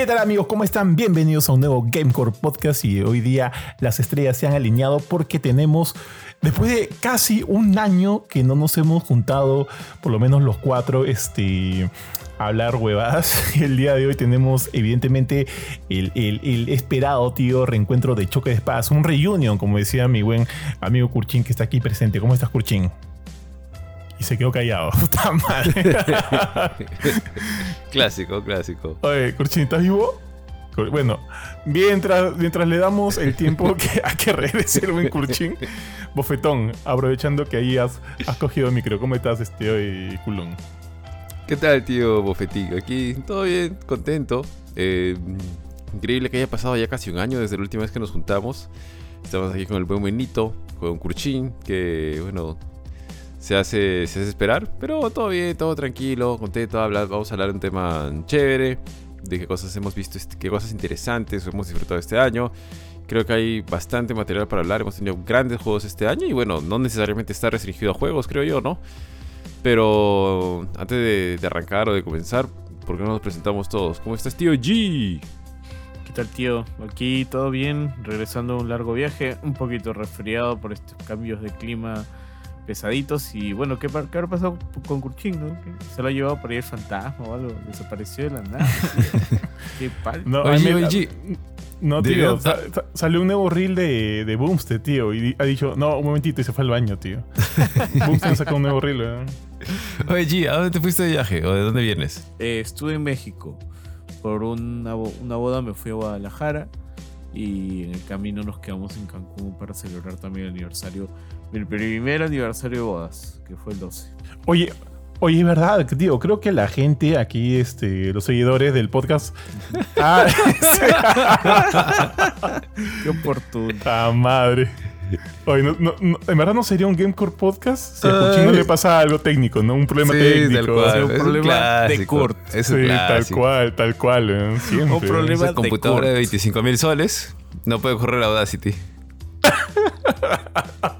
¿Qué tal amigos? ¿Cómo están? Bienvenidos a un nuevo Gamecore Podcast y hoy día las estrellas se han alineado porque tenemos, después de casi un año que no nos hemos juntado, por lo menos los cuatro, este, hablar huevadas. El día de hoy tenemos evidentemente el esperado, tío, reencuentro de Choque de Espadas, un reunion, como decía mi buen amigo Kurchin que está aquí presente. ¿Cómo estás, Kurchin? Y se quedó callado. Puta madre. Clásico, clásico. Oye, Kurchin, ¿estás vivo? Bueno, mientras, mientras le damos el tiempo que, a que regrese el buen Kurchin, bofetón, aprovechando que ahí has, has cogido el micro. ¿Cómo estás, este hoy, culón? ¿Qué tal, tío Bofetín? Aquí todo bien, contento. Eh, increíble que haya pasado ya casi un año desde la última vez que nos juntamos. Estamos aquí con el buen Benito, con Kurchin, que bueno, se hace, se hace esperar, pero todo bien, todo tranquilo, contento. hablar- vamos a hablar de un tema chévere, de qué cosas hemos visto, qué cosas interesantes hemos disfrutado este año. Creo que hay bastante material para hablar. Hemos tenido grandes juegos este año y bueno, no necesariamente está restringido a juegos, creo yo, ¿no? Pero antes de, de arrancar o de comenzar, ¿por qué no nos presentamos todos? ¿Cómo estás, tío G? ¿Qué tal, tío? Aquí todo bien, regresando a un largo viaje, un poquito resfriado por estos cambios de clima pesaditos. Y bueno, ¿qué, qué habrá pasado con Kurchin, no? ¿Se lo ha llevado por ahí el fantasma o algo? Desapareció de la nada. qué pal. No, Oye, oye, No, ¿De tío, verdad? sa- sa- salió un nuevo reel de, de Boomstead, tío, y ha dicho, no, un momentito, y se fue al baño, tío. Boomstead sacó un nuevo reel, ¿eh? Oye, G, ¿a dónde te fuiste de viaje? ¿O de dónde vienes? Eh, estuve en México. Por una, bo- una boda me fui a Guadalajara. Y en el camino nos quedamos en Cancún para celebrar también el aniversario, el primer aniversario de bodas, que fue el 12. Oye, oye, es verdad, tío, creo que la gente aquí, este, los seguidores del podcast... ah, Qué oportuno. ¡Ah, madre! Oye, no, no- no- en verdad no sería un Gamecore podcast si a Cuchín no Ay. le pasa algo técnico, ¿no? Un problema técnico. cual. un Es problema de Kurt. Es Sí, tal cual, tal cual, ¿eh? Siempre. Un problema Esa de computadora de Kurt. 25 mil soles no puede correr Audacity.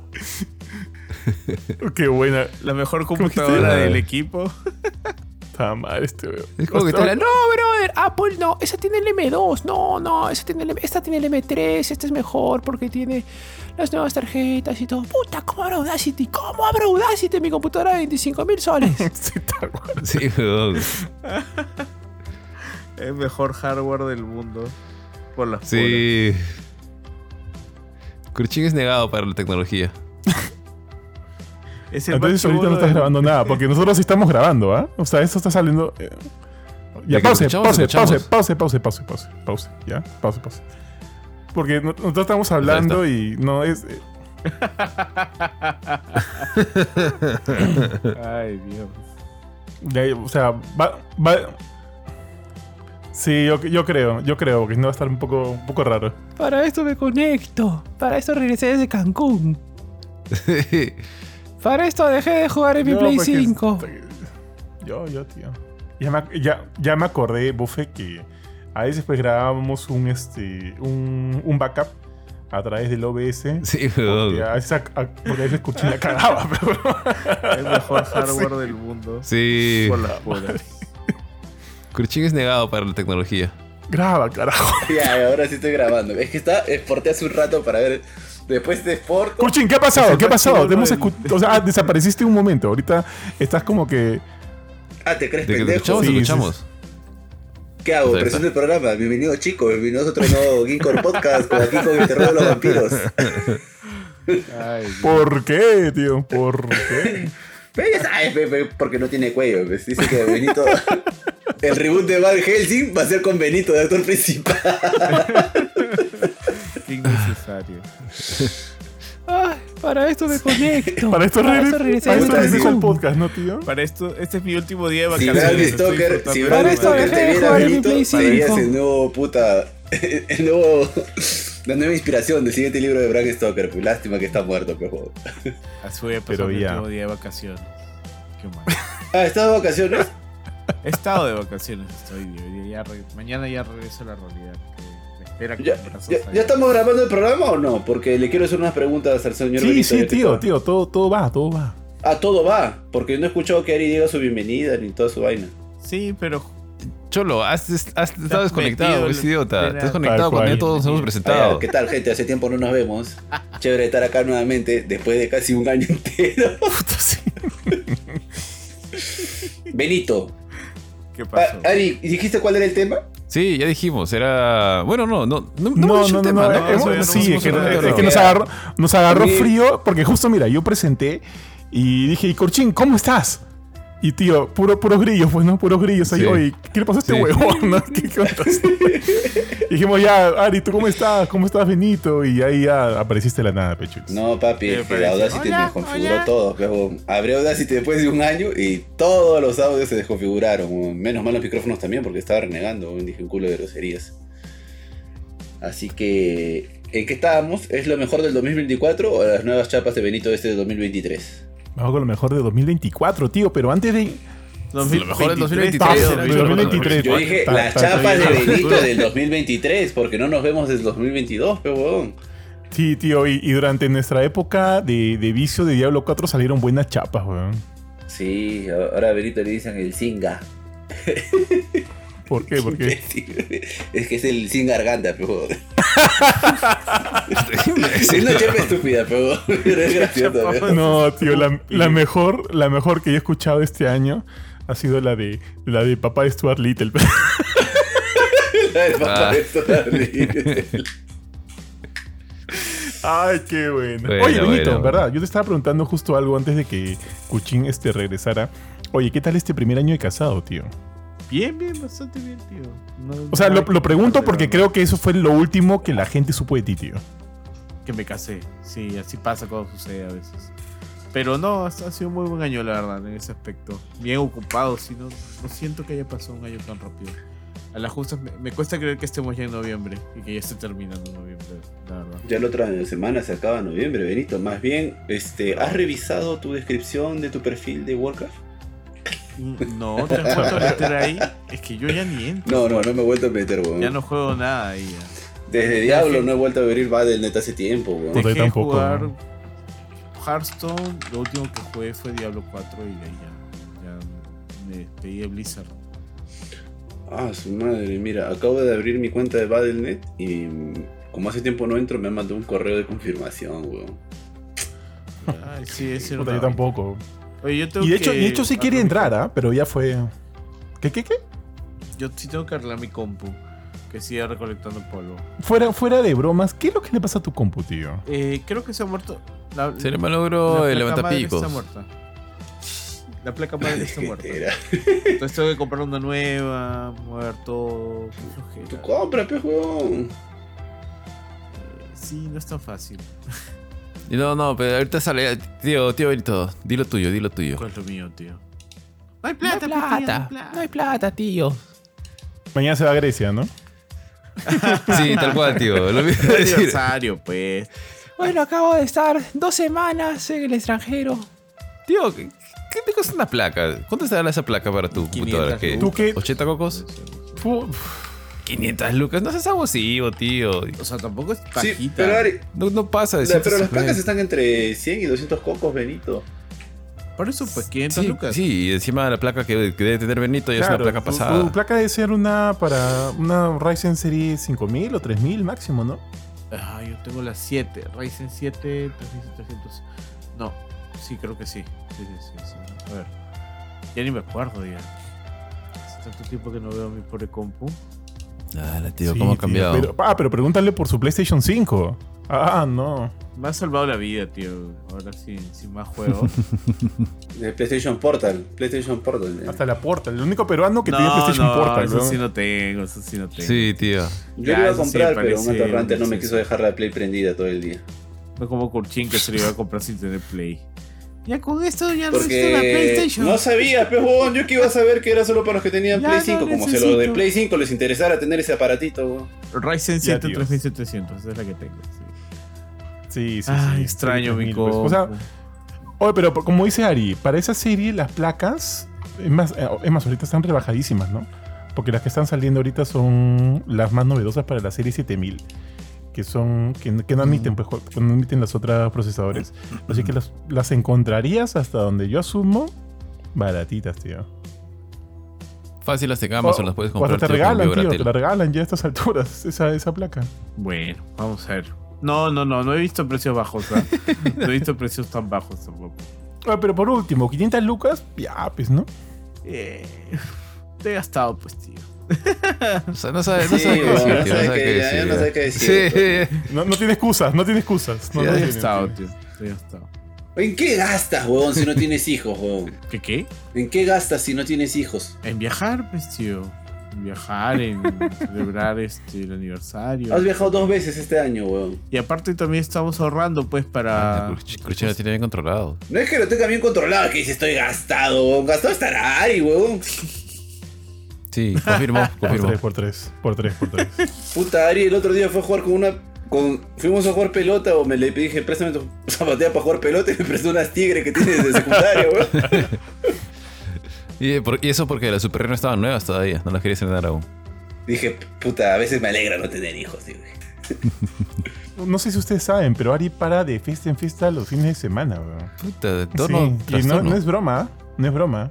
Qué buena. La mejor ¿Cómo que computadora se- del equipo. ¡Ah, madre, este weón. Es como que te Hostia, hablan, no, brother, Apple no, esa tiene el M2, no, no, esa tiene el M- esta tiene el M3, esta es mejor porque tiene las nuevas tarjetas y todo. Puta, ¿cómo abro Audacity? ¿Cómo abro Audacity en mi computadora de 25 mil soles? Sí, weón. El mejor hardware del mundo. Por las Sí. Kurchin es negado para la tecnología. Puras. Es el Entonces ahorita no estás grabando nada, porque nosotros sí estamos grabando, ¿ah? O sea, esto está saliendo. eh. Ya, pause, pause, pause, pause, pause, pause, pause, pause, ya, pause, pause. Porque no- nosotros estamos hablando y no es. eh, Ay, Dios. ya, o sea, va, va. Sí, yo, yo creo, yo creo que no va a estar un poco, un poco raro. Para esto me conecto. Para esto regresé desde Cancún. Para esto dejé de jugar en mi No, Play porque- 5. Yo, yo, tío. Ya me, ya, ya me acordé, Bufe, que a veces pues grabábamos un, este, un, un backup a través del OBS. Sí, Porque a veces, a- porque a veces la cagaba, pero... El mejor hardware del mundo. Sí. Por las puras. Kurchin es negado para la tecnología. Graba, carajo. Ya, ahora sí estoy grabando. Es que está, exporté hace un rato para ver. Después de Sport. Cuchín, ¿qué ha pasado? ¿Qué ha pasado? Te hemos O sea, ah, desapareciste un momento. Ahorita estás como que... Ah, ¿te crees te pendejo? escuchamos, Sí, escuchamos. ¿Qué hago? Sea, Presento el programa. Bienvenidos chicos, bienvenidos a otro nuevo Geekcore Podcast con aquí con el terror de los vampiros. Ay. ¿Por qué, tío? ¿Por qué? Pero ya sabes, pe, pe, porque no tiene cuello. pues. Dice que Benito. El reboot de Van Helsing va a ser con Benito de actor principal. Ay, para esto me conecto. Para esto Para regresé para esto regreso al podcast, ¿no, tío? Para esto, este es mi último día de Si vacaciones. Si de Bradley mi esto Stoker dejé te de viera jugar mi serías 5. el nuevo puta. El nuevo. La nueva inspiración del siguiente libro de Bram Stoker. Pues lástima que está muerto, pero. Así voy a Pero pasar mi ya. último día de vacaciones. Qué mal. Ah, ¿estás de vacaciones? He estado de vacaciones, estoy. Ya, ya mañana ya regreso a la realidad. que ¿Ya, estamos grabando el programa o no? Porque le quiero hacer unas preguntas al señor Sí, Benito. sí, tío, tío. Todo, todo va, todo va. Ah, todo va. Porque no he escuchado que Ari diga su bienvenida ni toda su vaina. Sí, pero Cholo, has, has estado desconectado, metido es en- idiota. la- Estás conectado cuando ya todos nos hemos Ah, presentado. ¿Qué tal, gente? Hace tiempo no nos vemos. Chévere estar acá nuevamente después de casi un año entero. Benito, ¿Qué Ah, pasó? Ari, ¿dijiste cuál era el tema? Sí, ya dijimos, era. Bueno, no, no. No, No, no, tema, no, ¿no? sí, es que, hablado. es que nos agarró, nos agarró frío, porque justo mira, yo presenté y dije, y Corchín, ¿cómo estás? Y tío, puro, puros grillos, pues no, puros grillos. Ahí, Sí. oye, ¿qué le pasó a este Sí. huevón? no? ¿Qué, qué? Y dijimos, ya, Ari, ¿tú cómo estás? ¿Cómo estás, Benito? Y ahí ya apareciste de la nada, Pechus. No, papi, Me es que parece. Audacity Hola, desconfiguró hola. todo. Pero abrió Audacity después de un año y todos los audios se desconfiguraron. Menos mal los micrófonos también porque estaba renegando. Dije un culo de groserías. Así que, ¿en qué estábamos? ¿Es lo mejor del 2024 o las nuevas chapas de Benito este de 2023? Vamos con lo mejor de 2024, tío, pero antes de... Lo mejor del 2023. Paso, era de dicho, 2023. Yo dije las chapas de Benito del 2023 porque no nos vemos desde el 2022, pero. Sí, tío, y, y durante nuestra época de, de vicio de Diablo 4 salieron buenas chapas, weón. Sí, ahora a Benito le dicen el Singa. ¿Por qué? Porque Es que es el sin garganta, pero. Es una chapa estúpida, pero, es gracioso. ¿no? No, tío, la, la mejor, la mejor que yo he escuchado este año ha sido la de la de papá de Stuart Little. La del papá Ah. de Stuart Ay, qué bueno. Bueno, Oye, Benito, bueno, ¿verdad? Yo te estaba preguntando justo algo antes de que Cuchín este regresara. Oye, ¿qué tal este primer año de casado, tío? Bien, bien, bastante bien, tío. No- O sea, no lo, pregunto porque verdad. creo que eso fue lo último que la gente supo de ti, tío. que me casé. Sí, así pasa cuando sucede a veces. Pero no, ha ha sido un muy buen año, la verdad, en ese aspecto. Bien ocupado, sí, no, no siento que haya pasado un año tan rápido. A las justas me, me cuesta creer que estemos ya en noviembre y que ya esté terminando noviembre, la verdad. Ya la otra semana se acaba noviembre, Benito. Más bien, este, ¿has revisado tu descripción de tu perfil de Warcraft? No, te has vuelto a meter ahí. Es que yo ya ni entro. No, no, no me he vuelto a meter, weón. Ya no juego nada ahí. Ya. Desde Ya Diablo que- no he vuelto a abrir Battle.net hace tiempo, weón. Yo Dejé de tampoco, jugar ¿no? Hearthstone. Lo último que jugué fue Diablo 4 y de ahí ya, ya me despedí de Blizzard. Ah, su madre, mira, acabo de abrir mi cuenta de Battle.net y como hace tiempo no entro, me han mandado un correo de confirmación, weón. Ay, sí, Puta, una yo tampoco. Oye, yo tengo Y de hecho, que y de hecho sí quería entrar, ¿ah? Pero ya fue... ¿Qué, qué, qué? Yo sí tengo que arreglar mi compu. Que siga recolectando polvo. Fuera, fuera de bromas, ¿qué es lo que le pasa a tu compu, tío? Eh, creo que se ha muerto. La, Se le malogró la el placa madre levantapicos. Está muerta. La placa madre está muerta. Entonces tengo que comprar una nueva, mover todo. flojera. compra, pe. Eh, Sí, no es tan fácil. No, no, pero ahorita sale. Tío, tío Benito, dilo tuyo, dilo tuyo. ¿Cuál es lo mío, tío? No hay No plata, hay pues, tío, plata, no hay plata, tío. Mañana se va a Grecia, ¿no? Sí, tal cual, tío. Lo mismo aniversario, pues. Bueno, acabo de estar dos semanas en el extranjero. Tío, ¿qué, qué te cuesta una placa? ¿Cuánto te da esa placa para tu 500 computadora? ¿Qué? ¿Tú qué? ¿80 cocos? 500 lucas. No seas abusivo, tío. O sea, tampoco es Sí, pajita. pero, Ari, No, no pasa de la- pero las 150. placas están entre 100 y 200 cocos, Benito. Por eso, pues, 500 Sí, lucas. sí, y encima la placa que, que debe tener Benito ya es una placa tu- pasada. Tu placa debe ser una para una Ryzen serie 5000 o 3000 máximo, ¿no? Ah, yo tengo la 7, Ryzen 7, 3300. No, sí, creo que sí. Sí, sí, sí, sí. A ver. Ya ni me acuerdo ya. Hace tanto tiempo que no veo mi pobre compu. Ah, tío, Sí, ¿cómo ha tío, cambiado? pero- ah, pero pregúntale por su PlayStation 5. Ah, no. Me ha salvado la vida, tío. Ahora sí, sin más juegos. PlayStation Portal. PlayStation Portal. Hasta la Portal. El único peruano que no, tiene PlayStation no, Portal, eso ¿no? sí no tengo, eso sí no tengo. Sí, tío. Yo Ya, le iba a sí comprar, pero un atorrante no me quiso dejar la Play prendida todo el día. No como Kurchin que se lo iba a comprar sin tener Play. Ya con esto ya no la Porque PlayStation. no sabía, pero huevón, yo que iba a saber que era solo para los que tenían Ya Play no 5, como si a los de. Play 5 les interesara tener ese aparatito. Ryzen Ya, 7 tío. 3700, esa es la que tengo. Sí. Sí, sí, Ay, sí. extraño mi 3000, pues. compu. O sea, oye, pero como dice Ari, para esa serie las placas, es más, eh, es más, ahorita están rebajadísimas, ¿no? Porque las que están saliendo ahorita son las más novedosas para la serie 7000. Que son. que, que no admiten, pues, jo- que no admiten las otras procesadores. Así que las, las encontrarías hasta donde yo asumo baratitas, tío. Fácil las en Amazon, las puedes O comprar. hasta te regalan, tío, te la regalan ya a estas alturas, esa, esa placa. Bueno, vamos a ver. No, no, no, no he visto precios bajos. No he visto precios tan bajos tampoco. Ah, pero por último, 500 lucas, ya, pues, ¿no? Eh, te he gastado, pues, tío. O sea, no sabe, no Sí, sabe qué weón, decir, no tío, sabe no sabe qué- qué ya decir. no sabe qué decir, Sí. No, no tiene excusas, no tiene excusas. No, tiene, tío. ¿En qué gastas, huevón, si no tienes hijos, huevón? ¿Qué qué? ¿En qué gastas si no tienes hijos? En viajar, pues, tío. En viajar, en celebrar este, el aniversario. Has viajado dos veces este año, huevón. Y aparte también estamos ahorrando, pues, para... Lo tiene bien controlado. No es que lo tenga bien controlado, que dice estoy gastado, huevón. Gastado estará Ari, huevón. Sí, confirmo, Por confirmo. tres, por tres, por tres, por tres. Puta, Ari el otro día fue a jugar con una. Con, fuimos a jugar pelota o me le dije, préstame tu zapatilla para jugar pelota y me prestó unas tigres que tienes de secundaria, weón. Y, por- y eso porque las Super no estaban nuevas todavía, no las quería estrenar aún. Dije, puta, a veces me alegra no tener hijos, tío. No sé si ustedes saben, pero Ari para de fiesta en fiesta los fines de semana, weón. Puta, de Sí, torno y no, torno. no es broma, no es broma.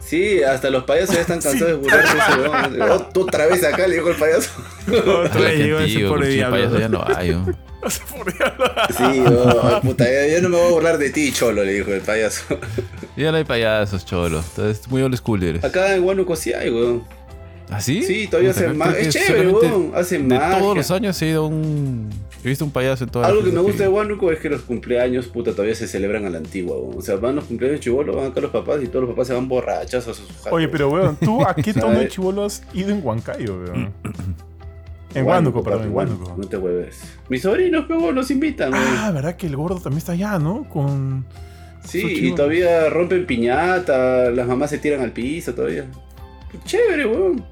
Sí, hasta los payasos ya están cansados de burlarse de ese weón. Ot- Otra vez acá le dijo el payaso. Otra vez llegó ese pobre diablo. payaso ya no hay. Sí, oh, puta, yo no me voy a burlar de ti, cholo, le dijo el payaso. Ya no hay payasos, cholo. Entonces, muy old school eres. Acá en Huánuco sí hay, weón. ¿Ah, sí? Sí, todavía hacen que Es chévere, weón. Hacen De magia. todos los años he ido a un... He visto un payaso en todas Algo las que me gusta de Huánuco es que los cumpleaños, puta, todavía se celebran a la antigua, weón. O sea, van los cumpleaños chivolos, van acá los papás y todos los papás se van borrachos a sus jatos. Oye, pero weón, ¿tú a qué tono de ¿Sabes? chivolo has ido en Huancayo, weón? En Huánuco, perdón, en Huánuco. No te hueves. Mis sobrinos, pero los invitan, weón. Ah, ¿verdad que el gordo también está allá, no? Con... sí, y todavía rompen piñata, las mamás se tiran al piso todavía. Chévere, weón.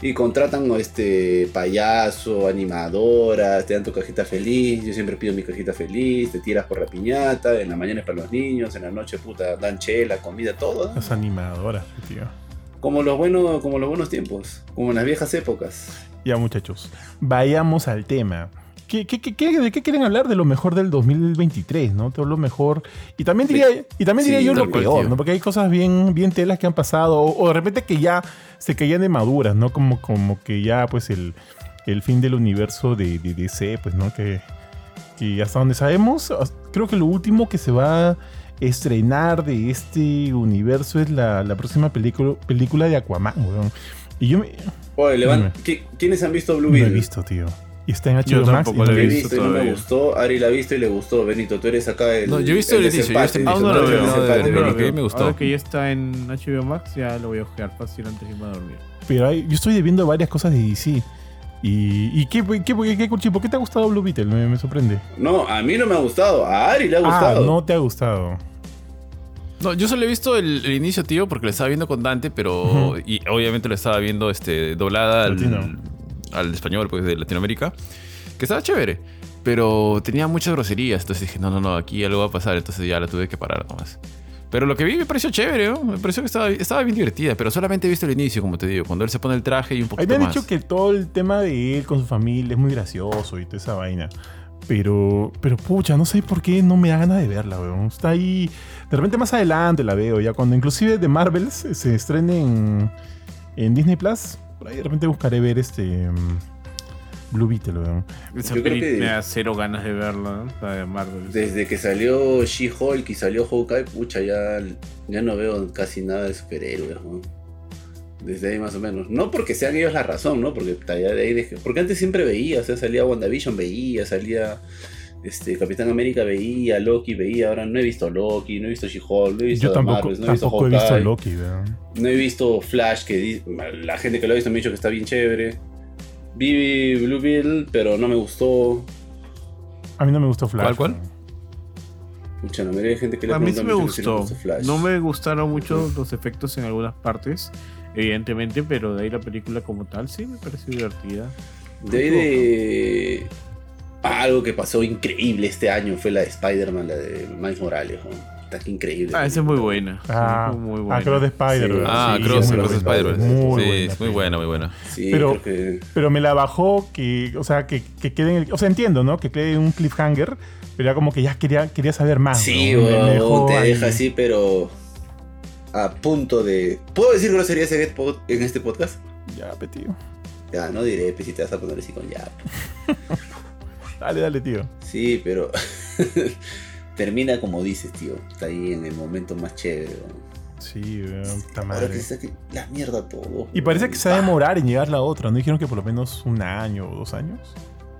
Y contratan este payaso, animadoras, te dan tu cajita feliz, yo siempre pido mi cajita feliz, te tiras por la piñata, en la mañana es para los niños, en la noche puta dan chela, comida, todo. Las animadoras, tío. Como los buenos, como los buenos tiempos, como en las viejas épocas. Ya, muchachos, vayamos al tema. ¿Qué, qué, qué- qué- de qué quieren hablar? De lo mejor del 2023, ¿no? Todo lo mejor. Y también diría, y también diría Sí, yo lo peor, tío. ¿no? Porque hay cosas bien, bien telas que han pasado. O, o de repente que ya se caían de maduras, ¿no? Como, como que ya, pues, el, el fin del universo de, de DC, pues, ¿no? Que, que hasta donde sabemos, creo que lo último que se va a estrenar de este universo es la, la próxima película, película de Aquaman, weón. Y yo me, Oye, levanta. Dime. ¿qui- ¿Quiénes han visto Blue no he Beetle? visto, tío. Y está en Yo HBO Max. tampoco y lo no Yo he visto y no me gustó. Ari la ha visto y le gustó. Benito, tú eres acá el. No, yo he visto el inicio, yo he visto el no no, me gustó. Ahora que ya está en HBO Max, ya lo voy a jugar fácil antes de irme a dormir. Pero hay- yo estoy viendo varias cosas de DC. ¿Y, y qué, qué, qué, qué, ¿Por qué te ha gustado Blue Beetle? Me, me sorprende. No, a mí no me ha gustado. A Ari le ha Ah, gustado. no te ha gustado. No, yo solo he visto el, el inicio, tío, porque lo estaba viendo con Dante, pero. Ujú. Y obviamente lo estaba viendo este, doblada al. Al español, pues, de Latinoamérica. Que estaba chévere. Pero tenía muchas groserías. Entonces dije, no, no, no, aquí algo va a pasar. Entonces ya la tuve que parar nomás. Pero lo que vi me pareció chévere, ¿no? Me pareció que estaba, estaba bien divertida. Pero solamente he visto el inicio, como te digo. Cuando él se pone el traje y un Ahí poquito me han dicho que todo el tema de él con su familia es muy gracioso y toda esa vaina. Pero, pero pucha, no sé por qué no me da ganas de verla, weón. Está ahí. De repente más adelante la veo, ya cuando inclusive de Marvel se, se estrene en, en Disney Plus. Por ahí de repente buscaré ver este mm, Blue Beetle, weón. Esa Yo creo peli que- me da cero ganas de verla, ¿no? la de Marvel. Desde que salió She-Hulk y salió Hawkeye, pucha, ya, ya no veo casi nada de superhéroes, ¿no? Desde ahí más o menos. No porque sean ellos la razón, ¿no? Porque, de ahí dejé- porque antes siempre veía, o sea, salía WandaVision, veía, salía este, Capitán América, veía, Loki, veía. Ahora no he visto Loki, no he visto She-Hulk, no he visto Yo tampoco, Marvels, no he visto tampoco he visto Loki, weón. no he visto Flash, que la gente que lo ha visto me ha dicho que está bien chévere. Vi Blue pero no me gustó. A mí no me gustó Flash. ¿Cuál, cuál? Mucha, la mayoría de gente que le A mí sí me gustó. Flash. No me gustaron mucho los efectos en algunas partes, evidentemente, pero de ahí la película como tal sí me pareció divertida. De ahí de. Algo que pasó increíble este año fue la de Spider-Man, la de Miles Morales. ¿no? Está que increíble. Ah, esa es muy buena. Ah, muy ah, buena. Cross de Spider, Sí. weón. Ah, Sí, Cross, Cross Spider-Man. Muy Sí, buena es muy buena, muy buena. Sí, Pero- creo que. Pero me la bajó que, o sea, que, que quede en el- o sea, entiendo, ¿no? Que quede un cliffhanger, pero era como que ya quería, quería saber más. Sí, ¿no? Dejó te ahí. deja así, pero. a punto de. ¿Puedo decir groserías en este en este podcast? Ya, pe, tío. Ya, no diré, pues si te vas a poner así con ya. Dale, dale, tío. Sí, pero. termina como dices, tío. Está ahí en el momento más chévere. weón. Sí, weón, puta Ahora madre. que se saque la mierda todo. Y parece que se va a demorar en llegar la otra. ¿No dijeron que por lo menos un año o dos años?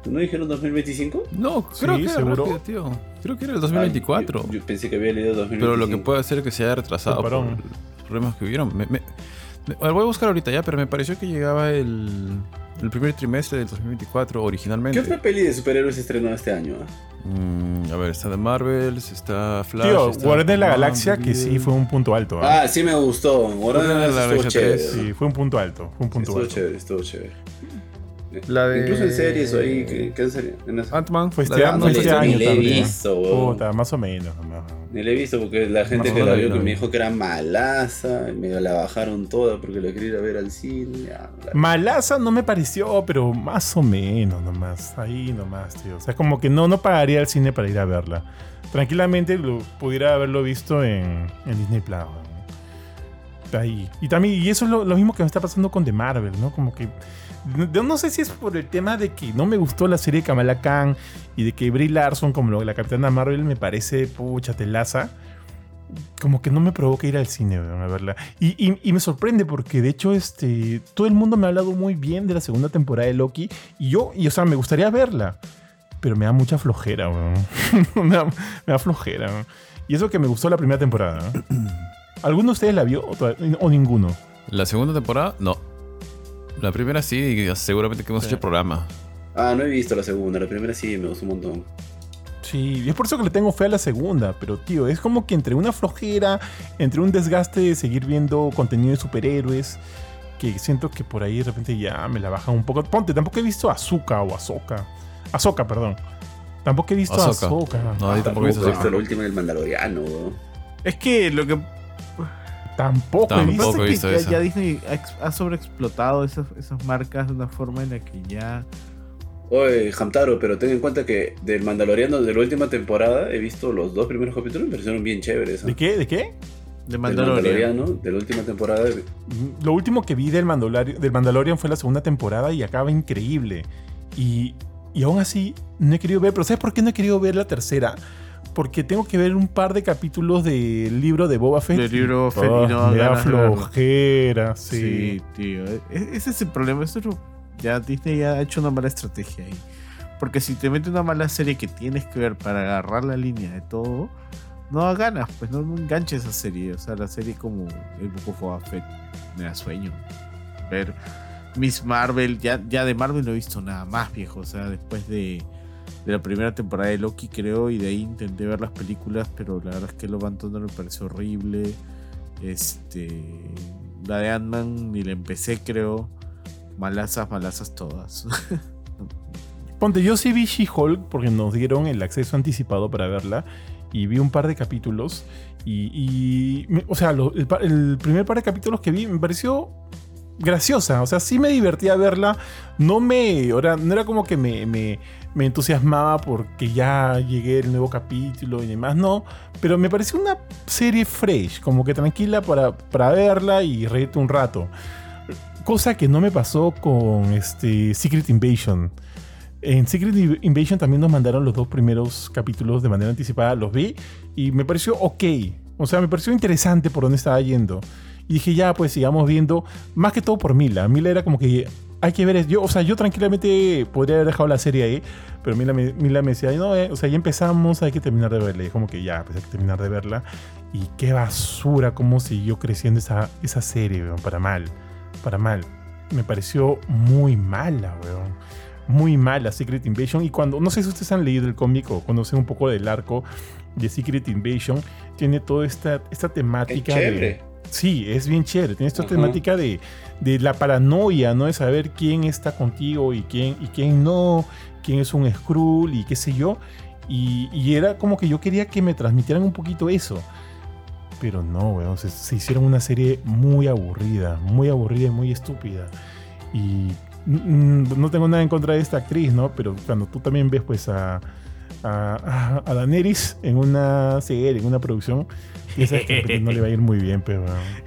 ¿No dijeron 2025? No, creo Sí, que era ¿seguro? rápido, tío. Creo que era el 2024. Ah, yo, yo pensé que había leído 2025. pero lo que puede ser que se haya retrasado Por los problemas que hubieron. Me- me- voy a buscar ahorita ya, pero me pareció que llegaba el, el primer trimestre del 2024 originalmente. ¿Qué otra peli de superhéroes se estrenó este año? ah? Mm, a ver, está de Marvels, está Flash. tío, está Guardián de la Galaxia, que sí Marvel. fue un punto alto. ¿ah? Ah, sí me gustó. Guardián de la Galaxia estuvo Galaxia chévere. 3, ¿no? Sí, fue un punto alto. Fue un punto Estuvo alto. chévere, estuvo chévere. La de- Incluso en series o ahí, que, en las- Ant-Man. Fue este año, este le- año ni le he visto, weón. Puta, más o menos. nomás. Ni la he visto porque la gente que la vio vi, que no me dijo que era malaza, y me la bajaron toda porque la quería ir a ver al cine. ya, la- Malaza no me pareció, pero más o menos nomás. Ahí nomás, tío. O sea, como que no, no pagaría el cine para ir a verla. Tranquilamente lo, pudiera haberlo visto en, en Disney Plus. ¿no? Ahí. Y también, y eso es lo, lo mismo que me está pasando con The Marvel, ¿no? Como que. Yo no sé si es por el tema de que no me gustó la serie de Kamala Khan y de que Brie Larson, como lo- la capitana Marvel, me parece pucha telaza. Como que no me provoca ir al cine a verla. Y, y- y me sorprende porque, de hecho, este, todo el mundo me ha hablado muy bien de la segunda temporada de Loki. Y yo, y, o sea, me gustaría verla. Pero me da mucha flojera, weón. me, da, me da flojera. weón. Y eso que me gustó la primera temporada. ¿no? ¿Alguno de ustedes la vio o ninguno? La segunda temporada, no. La primera sí, seguramente que hemos Sí. hecho programa. Ah, no he visto la segunda, la primera sí me gustó un montón. Sí, y es por eso que le tengo fe a la segunda, pero tío, es como que entre una flojera, entre un desgaste de seguir viendo contenido de superhéroes, que siento que por ahí de repente ya me la bajan un poco. Ponte, tampoco he visto Azuka o Azoka. Azoka, perdón. Tampoco he visto. Azoka. No, yo tampoco he visto he Ahsoka. visto la última del Mandaloriano. Es que lo que Tampoco, he Tampoco. he visto que ya, Disney ha, ex- ha sobreexplotado esas, esas marcas de una forma en la que ya. Oye, Hamtaro, pero ten en cuenta que del Mandaloriano de la última temporada he visto los dos primeros capítulos y me parecieron bien chéveres. ¿eh? ¿De qué? ¿De qué? De Del Mandalorian. Mandaloriano, de la última temporada. Lo último que vi del Mandalorian, del Mandalorian fue la segunda temporada y acaba increíble. Y, y aún así no he querido ver, pero ¿sabes por qué no he querido ver la tercera? Porque tengo que ver un par de capítulos del libro de Boba Fett. Del libro Boba Fett y Oh, no dan me da flojera, Sí, sí. tío. E- Ese es el problema. Eso ya Disney ya ha hecho una mala estrategia ahí. Porque si te mete una mala serie que tienes que ver para agarrar la línea de todo, no da ganas, pues no, no enganches esa serie. O sea, la serie como el Book of Boba Fett me da sueño. Ver Miss Marvel, ya, ya de Marvel no he visto nada más, viejo. O sea, después de, de la primera temporada de Loki, creo, y de ahí intenté ver las películas, pero la verdad es que Love and Thunder me pareció horrible. Este. La de Ant-Man ni la empecé, creo. Malazas, malazas todas. Ponte, yo sí vi She-Hulk porque nos dieron el acceso anticipado para verla y vi un par de capítulos y, o sea, el, primer par de capítulos que vi me pareció graciosa, o sea, sí me divertía verla, no me, ahora, no era como que me, me entusiasmaba porque ya llegué el nuevo capítulo y demás, no, pero me pareció una serie fresh, como que tranquila para, para verla y reírte un rato. Cosa que no me pasó con este Secret Invasion. En Secret Invasion también nos mandaron los dos primeros capítulos de manera anticipada, los vi y me pareció ok. O sea, me pareció interesante por dónde estaba yendo. Y dije, ya, pues sigamos viendo, más que todo por Mila. Mila era como que hay que ver, es- yo, o sea, yo tranquilamente podría haber dejado la serie ahí, pero Mila me, Mila me decía, no, eh, o sea, ya empezamos, hay que terminar de verla. Y como que ya, pues hay que terminar de verla. Y qué basura, cómo siguió creciendo esa, esa serie, weón, para mal, para mal. Me pareció muy mala, weón muy mala Secret Invasion. Y cuando, no sé si ustedes han leído el cómic o conocen un poco del arco de Secret Invasion, tiene toda esta, esta Es temática chévere. de. Sí, es bien chévere. Tiene esta temática de, de la paranoia, ¿no? De saber quién está contigo y quién, y quién no, quién es un Skrull y qué sé yo. Y, y era como que yo quería que me transmitieran un poquito eso. Pero no, weón. Se, se hicieron una serie muy aburrida, muy aburrida y muy estúpida. Y no tengo nada en contra de esta actriz, ¿no? Pero cuando tú también ves, pues, a, a, a Daenerys en una serie, en una producción. Y esa que no le va a ir muy bien, pero.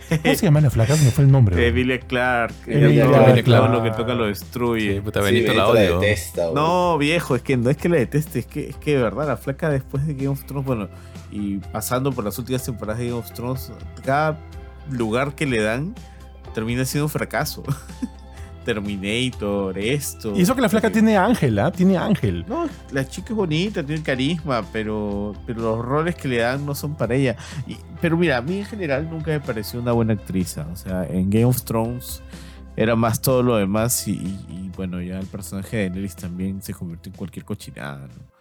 ¿Cómo se llama la flaca? No fue el nombre. De. Billy Clark. Emilia Clarke, todo claro. lo que toca lo destruye. Sí, puta, Sí, Benito la odio. detesta. No, viejo, es que no es que la deteste, es que, es que de verdad la flaca después de Game of Thrones, bueno, y pasando por las últimas temporadas de Game of Thrones, cada lugar que le dan termina siendo un fracaso. Terminator, esto. Y eso que la flaca tiene ángel, ¿ah? Tiene ángel. No, la chica es bonita, tiene carisma, pero, pero los roles que le dan no son para ella. Y- pero mira, a mí en general nunca me pareció una buena actriz. ¿ah? O sea, en Game of Thrones era más todo lo demás y, y- y, bueno, ya el personaje de Daenerys también se convirtió en cualquier cochinada, ¿no?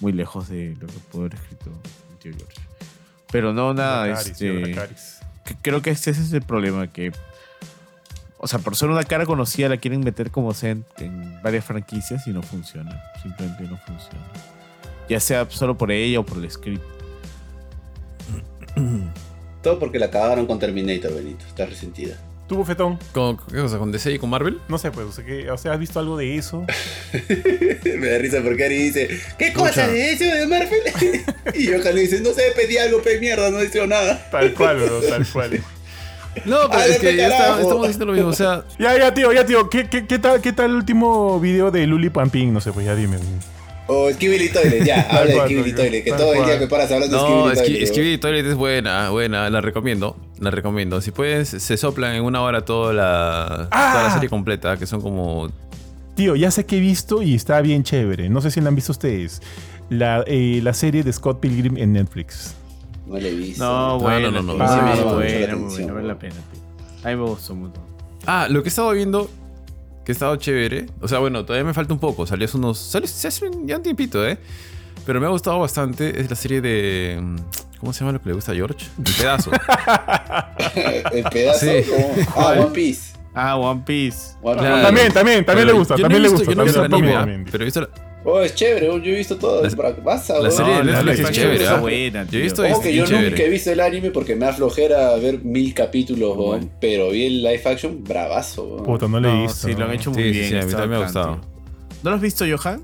Muy lejos de lo que pudo haber escrito el tío George. Pero no, nada, Dracarys, este, Dracarys. creo que ese es el problema, que o sea, por ser una cara conocida la quieren meter como sea en, en varias franquicias y no funciona. Simplemente no funciona. Ya sea solo por ella o por el script. Todo porque la cagaron con Terminator, Benito. Está resentida. ¿Tú, bofetón? ¿Con, ¿Qué cosa? ¿Con DC y con Marvel? No sé, pues, o sea, que- o sea, ¿has visto algo de eso? Me da risa porque Ari dice, ¿qué cosa de eso de Marvel? y Johan le dice, no sé, pedí algo, pe mierda, no dice nada. Tal cual, bro, tal cual. No, pero es que ya está- estamos diciendo lo mismo. O sea, Ya, ya, tío, ya, tío. ¿Qué, qué, qué tal, ¿Qué tal el último video de Luli Pampín? No sé, pues ya dime. O Skibidi Toilet, ya, habla de tal Toilet, que todo el día me paras hablando de no, que, Toilet. es weón. que Toilet es buena, buena, la recomiendo. La recomiendo. Si puedes, se soplan en una hora toda la, toda la Ah. serie completa, que son como. Tío, ya sé que he visto y está bien chévere. No sé si la han visto ustedes. La, eh, la serie de Scott Pilgrim en Netflix. No le he visto. No, no, bueno, no, no, no. Ah, atención, buena, vale la pena, tío. A mí me gustó mucho. Ah, lo que he estado viendo, que ha estado chévere. O sea, bueno, todavía me falta un poco. Salió hace unos. Salió se hace ya un tiempito, ¿eh? Pero me ha gustado bastante. Es la serie de. mm, ¿Cómo se llama lo que le gusta a George? El pedazo. El pedazo, Sí. Ah. One Piece. Ah, One Piece. One Claro. Piece. También, también, también Pero le gusta. yo no También he le gusta. Yo no he visto el anime, ¿ah? recomiendo. pero he visto la, Oh, es chévere, yo he visto todo. La- es bravaza, la serie de Netflix es chévere, está ¿ah? buena, Yo he visto Ojo es que yo chévere. nunca he visto el anime porque me da flojera ver mil capítulos, Bueno. pero vi el live action bravazo. Puta, no le he No, visto. sí, lo han hecho muy Sí, bien. sí, a mí también me ha gustado. ¿No lo has visto, Johan?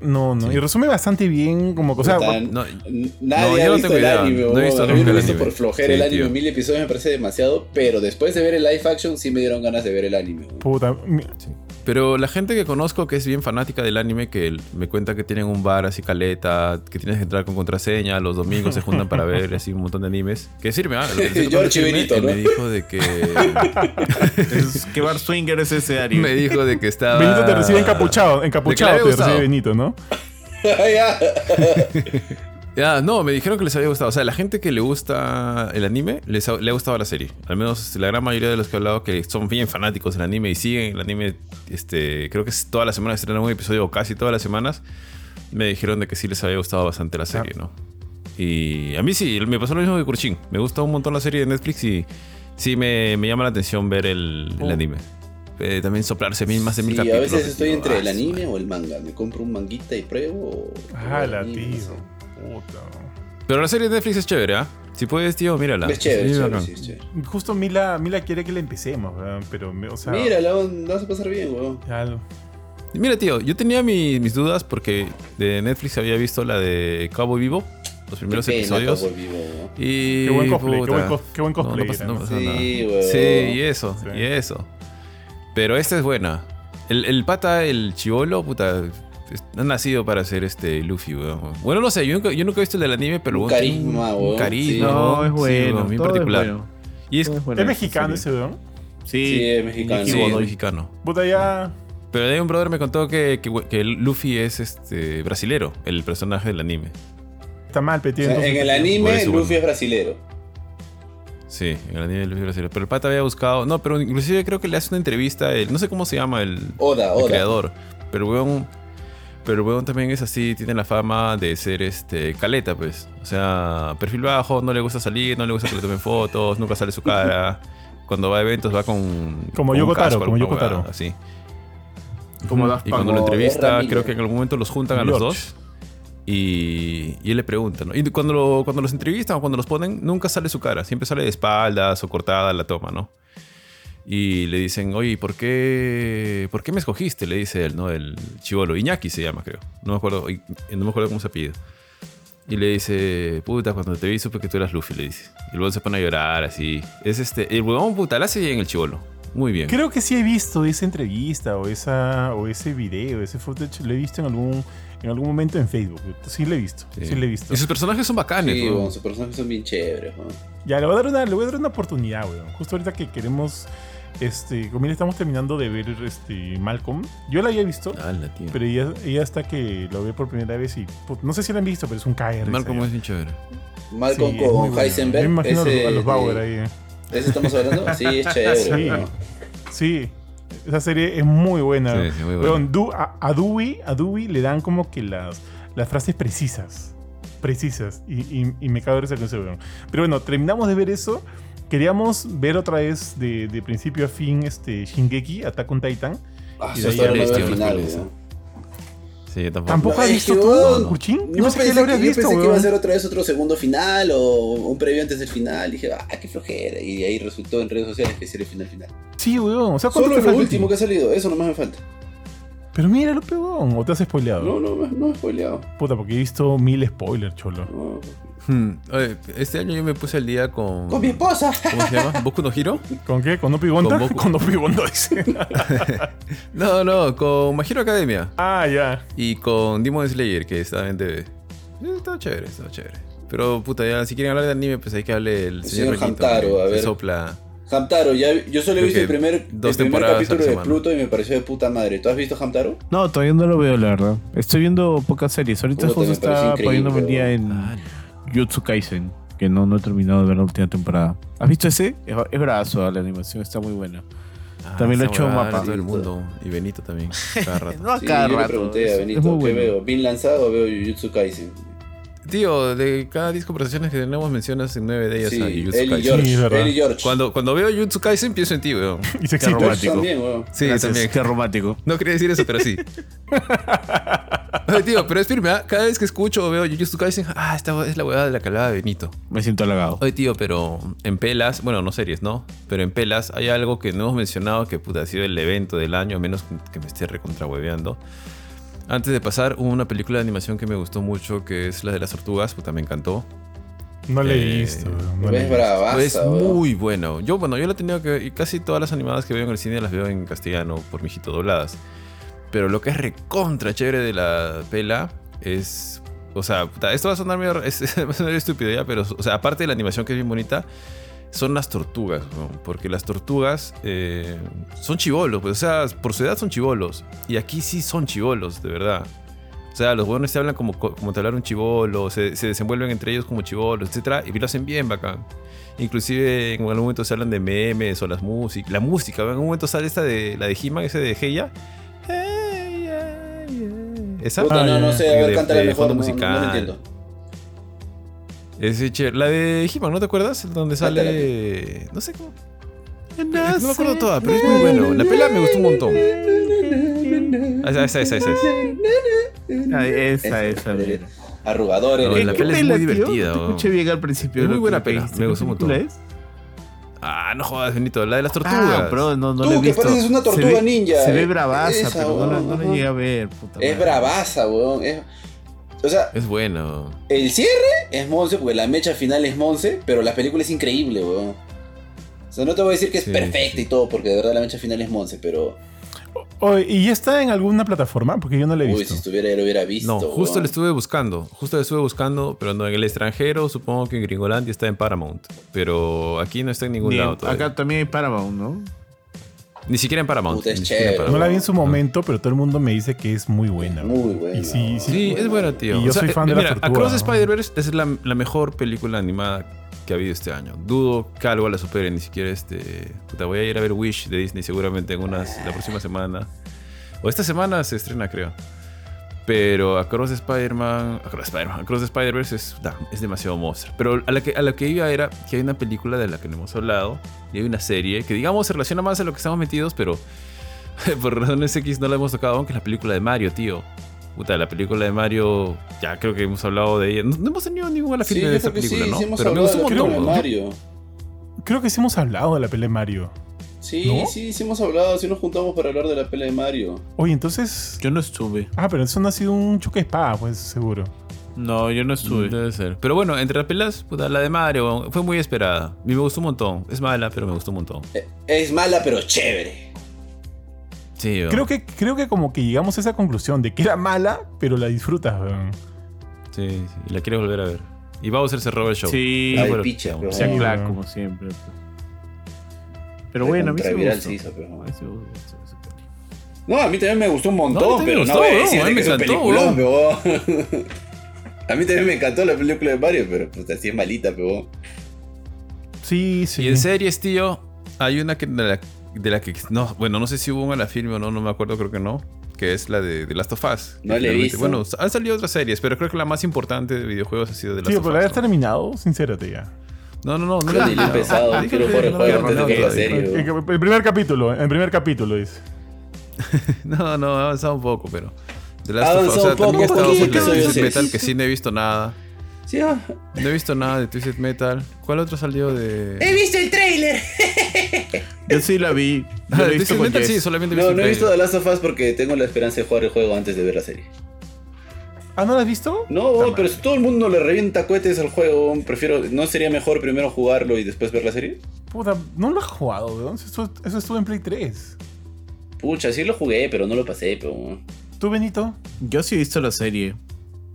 No, no. Sí. Y resume bastante bien, como que, o sea, Puta, No, N- No, Nadie ha visto el anime, No he visto Yo nunca el visto anime. por flojera Sí, el anime. tío. Mil episodios me parece demasiado, pero después de ver el live action sí me dieron ganas de ver el anime. puta. Sí. Pero la gente que conozco que es bien fanática del anime, que el- me cuenta que tienen un bar así caleta, que tienes que entrar con contraseña, los domingos se juntan para ver así un montón de animes. Que sirve, ¿ah? Decirme, Benito, él ¿no? me dijo de que... Es- ¿Qué bar swinger es ese, Ari? me dijo de que estaba... Benito te recibe encapuchado. Encapuchado te recibe. Benito, ¿no? Ya. No, me dijeron que les había gustado. O sea, la gente que le gusta el anime, les ha- le ha gustado la serie. Al menos la gran mayoría de los que he hablado que son bien fanáticos del anime y siguen el anime, este, creo que es toda la semana estrenan un episodio o casi todas las semanas, me dijeron de que sí les había gustado bastante la serie, ¿no? Y a mí sí, me pasó lo mismo que Kurchin. Me gusta un montón la serie de Netflix y sí me, me llama la atención ver el, el Oh. anime. Eh, también soplarse mil, más de mil Sí, a capítulos. veces estoy digo, entre ah, el su anime o el manga. Me compro un manguita y pruebo. o- Ah, la tío. Puta. Pero la serie de Netflix es chévere, ¿ah? Si puedes, tío, mírala. Es chévere, Sí, chévere, sí, es chévere. Justo Mila, Mila quiere que la empecemos, weón, pero, o sea... Mira, la vas a pasar bien, weón. Mira, tío, yo tenía mi- mis dudas porque de Netflix había visto la de Cabo Vivo, los primeros Qué pena, episodios. Cowboy Vivo, weón. Y. Qué buen cosplay, qué puta, buen, cos- qué buen no, no cosplay. pasa- no ¿no? nada. Sí, weón. Sí, y eso, Sí. y eso. Pero esta es buena. El, el pata, el chivolo, puta, es- ha nacido para ser este Luffy, weón. Bueno, no sé, yo nunca, yo nunca he visto el del anime, pero Un carisma, weón, carisma, sí. No, es sí, bueno. weón, todo particular. Es bueno. Y es, Todo bueno ¿Es mexicano ese weón? Sí, Sí, es mexicano. Sí, es mexicano. Puta, ya... Pero de ahí un brother me contó que, que, que Luffy es este brasilero, el personaje del anime. Está mal, O Petit. sea, en el anime, eso, Luffy bueno. es brasilero. Sí, en el anime de Luffy brasilero. Pero el pata había buscado. No, pero inclusive creo que le hace una entrevista. El, no sé cómo se llama el, Oda, el Oda. creador. Pero el weón. Pero el weón también es así, tiene la fama de ser este caleta, pues. O sea, perfil bajo, no le gusta salir, no le gusta que le tomen fotos, nunca sale su cara. Cuando va a eventos va con. Como con Yoko un casco, Taro, como Yoko Taro. Así. Como Y cuando lo entrevista, creo que en algún momento los juntan a los dos. Y, y él le pregunta, ¿no? Y cuando, lo- cuando los entrevistan o cuando los ponen, nunca sale su cara. Siempre sale de espaldas o cortada la toma, ¿no? Y le dicen, oye, ¿por qué, ¿por qué me escogiste? Le dice él, ¿no? El chivolo. Iñaki se llama, creo. No me acuerdo, no me acuerdo cómo se pide. Y le dice, puta, cuando te vi supe que tú eras Luffy, le dice. Y luego se pone a llorar así. Es este, el huevón puta, la hace bien el chivolo. Muy bien. Creo que sí he visto esa entrevista o, esa, o ese video, ese footage, lo he visto en algún, en algún momento en Facebook. Sí lo he visto, sí, lo he visto. Y sus personajes son bacanes, Sí, ¿no? weón, sus personajes son bien chéveres, weón. Ya, le voy a dar una, le voy a dar una oportunidad, weón. Justo ahorita que queremos, este, bien estamos terminando de ver este, Malcolm. Yo la había visto, Ala, tío. pero ella, ella hasta que lo ve por primera vez y, put, no sé si la han visto, pero es un KR. Malcolm esa. es bien chévere. Malcolm Sí, con. Heisenberg. Me imagino a los- ese a los Bauer ahí. eh. ¿De ese estamos hablando? Sí, es chévere. Sí. esa serie es muy buena. Sí, sí, muy buena. Weón, Du- a, a Dewey, a Dewey le dan como que las, las frases precisas. Precisas. Y, y- y me ese weón. Pero bueno, terminamos de ver eso. Queríamos ver otra vez de, de principio a fin este Shingeki, Attack on Titan. Ah, Y eso de ahí no listo, final, weón. Sí, yo tampoco. ¿Tampoco No, has visto tú, Kurchin? Yo No pensé que lo habrías visto, pensé que iba a ser otra vez otro segundo final o un previo antes del final. dije, ah, qué flojera. Y ahí resultó en redes sociales que sí era el final final. Sí, weón. O sea, ¿cuánto Solo lo último ti? que ha salido, eso nomás me falta. Pero míralo, weón. ¿O te has spoileado? No, no, no, no he spoileado. Puta, porque he visto mil spoilers, cholo. No. Hmm, oye, este año yo me puse al día con. Con mi esposa. ¿Cómo se llama? ¿Boku no Hiro? ¿Con qué? ¿Con Gonta? Con Boku. Con Gonta, dice. No, no, con My Hero Academia. ah, ya. Y con Demon Slayer, que estaba en TV. Eh, Estaba chévere, estaba chévere. Pero puta, ya si quieren hablar de anime, pues hay que hable el El señor, señor Hamtaro, a se ver. sopla. Hamtaro, ya, yo solo he visto el primer, dos el primer capítulo de semana. Pluto y me pareció de puta madre. ¿Tú has visto Hamtaro? No, todavía no lo veo, la verdad. Estoy viendo pocas series. Ahorita justo está poniéndome el día en Ah, Jutsu Kaisen, que no, no he terminado de ver la última temporada. ¿Has visto ese? Es, es bravazo, la animación está muy buena. ah, También lo he hecho mapa. todo el mundo. Y Benito también, cada rato. No a Sí, cada yo le rato. pregunté a es- Benito, es muy ¿qué bueno. veo? ¿Bien lanzado o veo Jujutsu Kaisen? Tío, de cada 10 conversaciones que tenemos mencionas en 9 de ellas Sí, a Jujutsu Kaisen. George. Sí, él y George. Cuando, cuando veo Jujutsu Kaisen pienso en ti, weón. Y se Qué romántico. también, weón. Sí, Gracias, también. Qué romántico. No quería decir eso, pero sí. Oye, tío, pero es firme, ¿ah? Cada vez que escucho o veo Jujutsu Kaisen, ah, esta es la huevada de la calada de Benito. Me siento halagado. Oye, tío, pero en pelas, bueno, no series, ¿no? Pero en pelas hay algo que no hemos mencionado que puta, ha sido el evento del año, a menos que me esté recontrahueveando. Antes de pasar, hubo una película de animación que me gustó mucho, que es la de las tortugas, puta, me encantó. No le he Eh, visto. he Es bravaza, es muy bueno. Yo, bueno, yo la he tenido que ver, y casi todas las animadas que veo en el cine las veo en castellano, por mi hijito dobladas. Pero lo que es recontra chévere de la pela es. O sea, esto va a sonar medio va a sonar estúpido ya, pero, o sea, aparte de la animación que es bien bonita, son las tortugas, ¿no? Porque las tortugas eh, son chivolos, pues, o sea, por su edad son chivolos. Y aquí sí son chivolos, de verdad. O sea, los buenos te hablan como, como te hablar un chivolo, se, se desenvuelven entre ellos como chivolos, etc. Y lo hacen bien bacán. Inclusive en algún momento se hablan de memes o las músicas. La música, en algún momento sale esta de la de He-Man, ese de Heya. Esa Puta, Ah, no, no sé, a ver, cántala de mejor, fondo no, no, musical. no lo entiendo. es chévere. La de He-Man, ¿no te acuerdas? Donde sale. No sé cómo. No me acuerdo toda, pero es muy bueno. La pela me gustó un montón. Ah, Esa, esa, esa, esa. esa. Ah, esa, Esa, esa. Arrugador, No, la ¿Qué pela es muy divertida, No escuché bien al principio. Es muy buena pela, me ¿Qué gustó un montón. Es? Ah, no jodas, Benito. La de las tortugas. Ah, bro, no, no Tú, la he que visto. pareces una Se tortuga ve- ninja, Se eh. ve bravaza, Esa, pero no la, no la llegué a ver. Puta Es madre. bravaza, weón. Es... O sea, Es bueno. el cierre es Monse, porque la mecha final es Monse, pero la película es increíble, weón. O sea, no te voy a decir que es Sí, perfecta sí. y todo, porque de verdad la mecha final es Monse, pero. Oye, ¿Y ya está en alguna plataforma? Porque yo no la he Uy, visto. si estuviera, ya lo hubiera visto. No, justo weón. le estuve buscando. Justo le estuve buscando, pero no en el extranjero. Supongo que en Gringolandia está en Paramount. Pero aquí no está en ningún Ni- lado todavía. acá también hay Paramount, ¿no? Ni siquiera en Paramount. Puta, es ni siquiera en chévere. No la vi en su momento, pero todo el mundo me dice que es muy buena. Muy buena. Y sí, sí. Sí, Buena. es buena, tío. Y yo soy fan de eh, la mira, tortuga, Across ¿no? the Spider-Verse es la, la mejor película animada que ha habido este año. Dudo que algo la supere, ni siquiera este. Puta, voy a ir a ver Wish de Disney seguramente en unas, la próxima semana. O esta semana se estrena, creo. Pero Across Spider-Man. Across, Spider-Man, Across Spider-Verse es, es demasiado monstruo. Pero a la, que, a lo que iba era que hay una película de la que no hemos hablado. Y hay una serie que, digamos, se relaciona más a lo que estamos metidos, pero por razones X no la hemos tocado aún, que es la película de Mario, tío. Puta, la película de Mario, ya creo que hemos hablado de ella. No, no hemos tenido ninguna Sí, afín yo de que película, sí, ¿no? sí hemos Pero me hablado de la montón. película de ¿no? Mario. Creo que sí hemos hablado de la pelea de Mario. Sí, ¿No? sí, sí hemos hablado, sí nos juntamos para hablar de la pelea de Mario. Oye, entonces. Yo no estuve. Ah, pero eso no ha sido un choque de espada, pues seguro. No, yo no estuve. Debe ser. Pero bueno, entre las pelas, puta, la de Mario fue muy esperada. A mí me gustó un montón. Es mala, pero me gustó un montón. Eh, Es mala, pero chévere. Sí. Creo que, creo que como que llegamos a esa conclusión de que era mala, pero la disfrutas, weón. Sí, sí, y la quieres volver a ver. Y Bowser se roba el show. Sí, Ay, bueno, picha, digamos. pero- se Sí, aclara weón. como siempre. Pero bueno, a mí sí me Recontraviral gustó. se pero- A me gustó. No, a mí también me gustó un No, a montón, mí también pero me no gustó, voy a a mí me encantó. A mí también me encantó la película de Mario, pero pues así es malita, pero Sí, sí. Y en series, tío, hay una que de la, de la que. No, bueno, no sé si hubo una en la filme o no, no me acuerdo, creo que no. Que es la de The Last of Us. No la he visto. Bueno, han salido otras series, pero creo que la más importante de videojuegos ha sido The Last Sí, of pero Us. la ¿no? has terminado, sincérate ya. No, no, no, no Yo la ni le he empezado, Dije quiero el no juego antes de que la serie. El, primer capítulo, el primer capítulo dice. No, no, ha avanzado un poco, pero. The Ha Last of Us. O sea, también he estado la de Twisted. Metal, que sí no he visto nada. Sí, ah. No he visto nada de Twisted Metal. ¿Cuál otro salió de.? He visto el trailer. Yo sí la vi. Ah, Yo he visto con Jess. sí, solamente he No, visto no he visto The. Last of Us porque tengo la esperanza de jugar el juego antes de ver la serie. ¿Ah, no la has visto? No, pero si todo el mundo le revienta cohetes al juego, prefiero. ¿No sería mejor primero jugarlo y después ver la serie? Puta, no lo has jugado, weón. Eso, eso estuvo en Play 3. Pucha, sí lo jugué, pero no lo pasé, pero. ¿Tú, Benito? Yo sí he visto la serie.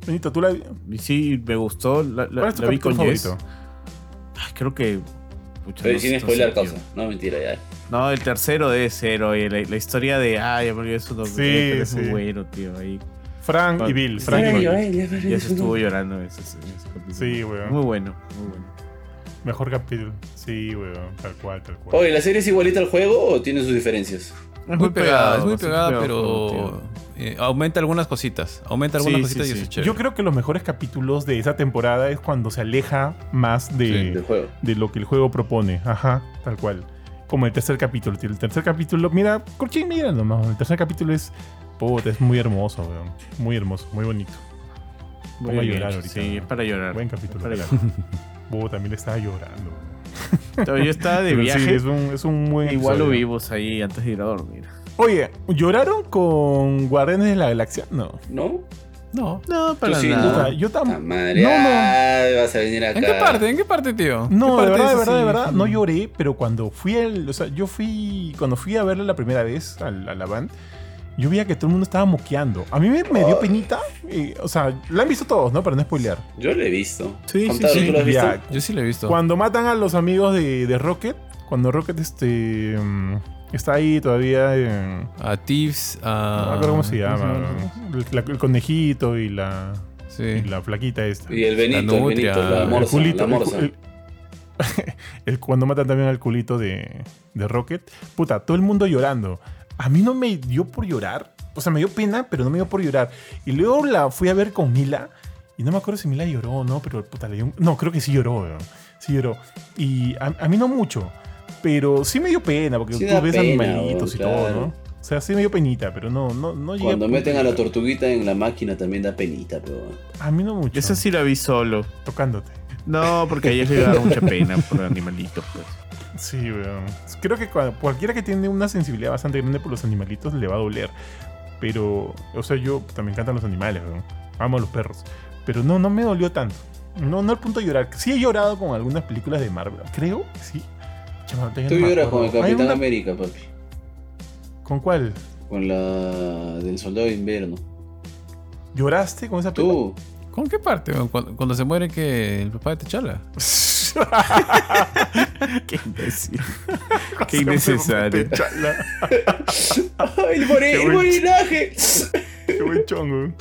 Benito, ¿tú la sí, me gustó. La, la- ¿Cuál es tu la vi con favorito? Ay, creo que. Pucha, Pero no sin spoiler tío. No, mentira, ya. No, el tercero debe ser, oye. La, la historia de. Ah, ya me olvidé su nombre. Sí, es muy bueno, tío. Ahí. Frank y Bill. Frank y Bill. Ya se estuvo llorando ese, en ese capítulo. Sí, weón. Muy bueno, muy bueno. Mejor capítulo. Sí, weón. Tal cual, tal cual. Oye, ¿la serie es igualita al juego o tiene sus diferencias? Es Muy pegada, es muy pegada, pegado pero eh, aumenta algunas cositas. Aumenta algunas Sí, cositas sí, y eso sí. es chévere. Yo creo que los mejores capítulos de esa temporada es cuando se aleja más de, Sí. Del juego. de lo que el juego propone. Ajá, tal cual. Como el tercer capítulo. El tercer capítulo, mira, Corchín, mira nomás. El tercer capítulo es. Puta, es muy hermoso, weón. Muy hermoso, muy bonito. Muy Pongo a llorar ahorita, Sí, es para llorar. Buen capítulo. Para llorar. También le estaba llorando. Pero yo estaba de Pero sí, viaje. es, un, es un buen Igual lo episodio. vimos ahí antes de ir a dormir. Oye, ¿lloraron con Guardianes de la Galaxia? No. ¿no? No. No, para sí, nada. ¿no? Yo tampoco. No, no. vas a venir acá. ¿En qué parte? ¿En qué parte, tío? No, ¿Qué de parte verdad, de verdad, de verdad, no lloré, pero cuando fui al, o sea, yo fui, cuando fui a verla la primera vez al- a, la band, yo veía que todo el mundo estaba moqueando. A mí me, me dio penita, eh, o sea, la han visto todos, ¿no? Para no spoilear. Yo lo he visto. Sí, sí, sí. ¿tú lo has visto? Ya, Yo sí lo he visto. Cuando matan a los amigos de, de Rocket, cuando Rocket este, mm, está ahí todavía, A Thieves, no a. me acuerdo cómo se llama, el, la- el conejito y la, Sí. y la flaquita esta. Y el Benito, el nutria, Benito, la el morsa, culito, la el morsa. cu- el- el- cuando matan también al culito de, de Rocket, puta, todo el mundo llorando. A mí no me dio por llorar, o sea, me dio pena, pero no me dio por llorar. Y luego la fui a ver con Mila, y no me acuerdo si Mila lloró o no, pero puta, le dio un- No, creo que sí lloró, weón. Sí lloró. Y a, a mí no mucho, pero sí me dio pena, porque Sí tú ves pena, animalitos y todo. ¿no? O sea, sí me dio penita, pero no, no, no llegué Cuando meten a la tortuguita en la máquina también da penita, pero. A mí no mucho. Esa sí la vi solo. Tocándote. No, porque a ella le da mucha pena por animalitos, pues. Sí, weón. Creo que cua- cualquiera que tiene una sensibilidad bastante grande por los animalitos le va a doler. Pero, o sea, yo también me encantan los animales, weón. Amo a los perros. Pero no, no me dolió tanto. No, no al punto de llorar. Sí he llorado con algunas películas de Marvel. Creo que sí. No Tú lloras acuerdo. con el Capitán una- América, papi. ¿Con cuál? Con la del Soldado de Invierno. ¿Lloraste con esa película? Tú. ¿Con qué parte? cuando se muere que el papá de T'Challa. Qué imbécil. Qué innecesario. Chala. ¡Ay, el, more- el morinaje! Qué buen chongo.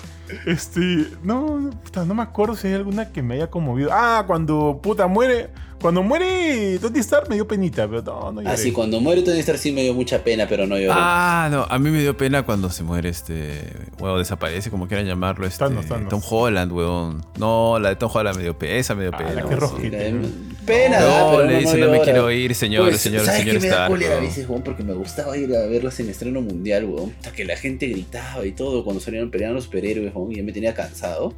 Este, no, puta, no me acuerdo si hay alguna que me haya conmovido. Ah, cuando puta muere, cuando muere Tony Stark me dio penita, pero no, no lloré. Así, cuando muere Tony Stark sí me dio mucha pena, pero no lloré. Ah, no, a mí me dio pena cuando se muere este. Huevo, desaparece, como quieran llamarlo. Este, Thanos, Thanos. Tom Holland, weón. No, la de Tom Holland me dio pena, esa me dio Ah, pena. la que. Sí, la- pena, No, pero le dice, no me llora. quiero ir, señor, Pues, señor, ¿sabes señor qué me da Stark. cólera a veces, weón? Porque me gustaba ir a verlas en estreno mundial, weón. Hasta que la gente gritaba y todo cuando salieron peleando los superhéroes, weón, y ya me tenía cansado.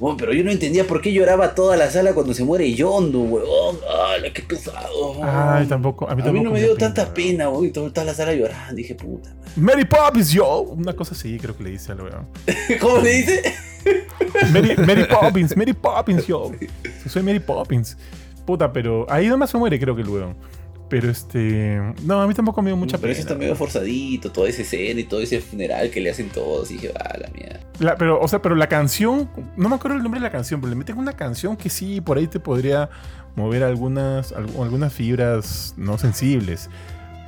Bueno, pero yo no entendía por qué lloraba toda la sala cuando se muere Yondu, weón. ¡Hala, qué pesado! Ay, tampoco. A mí, A mí tampoco no me dio tanta pena, weón. Toda, toda la sala llorando. Dije, puta. Mary Poppins, yo. Una cosa así, creo que le dice al weón. ¿Cómo le dice? Mary, Mary Poppins, Mary Poppins, yo. Soy Mary Poppins. Puta, pero ahí nomás se muere, creo que el weón. Pero este. No, a mí tampoco me dio mucha pero eso pena. está medio forzadito, toda esa escena y todo ese funeral que le hacen todos. Y dije, ah, la mierda. La- pero, o sea, pero la canción, no me acuerdo el nombre de la canción, pero le meten una canción que sí, por ahí te podría mover algunas, al- algunas fibras no sensibles.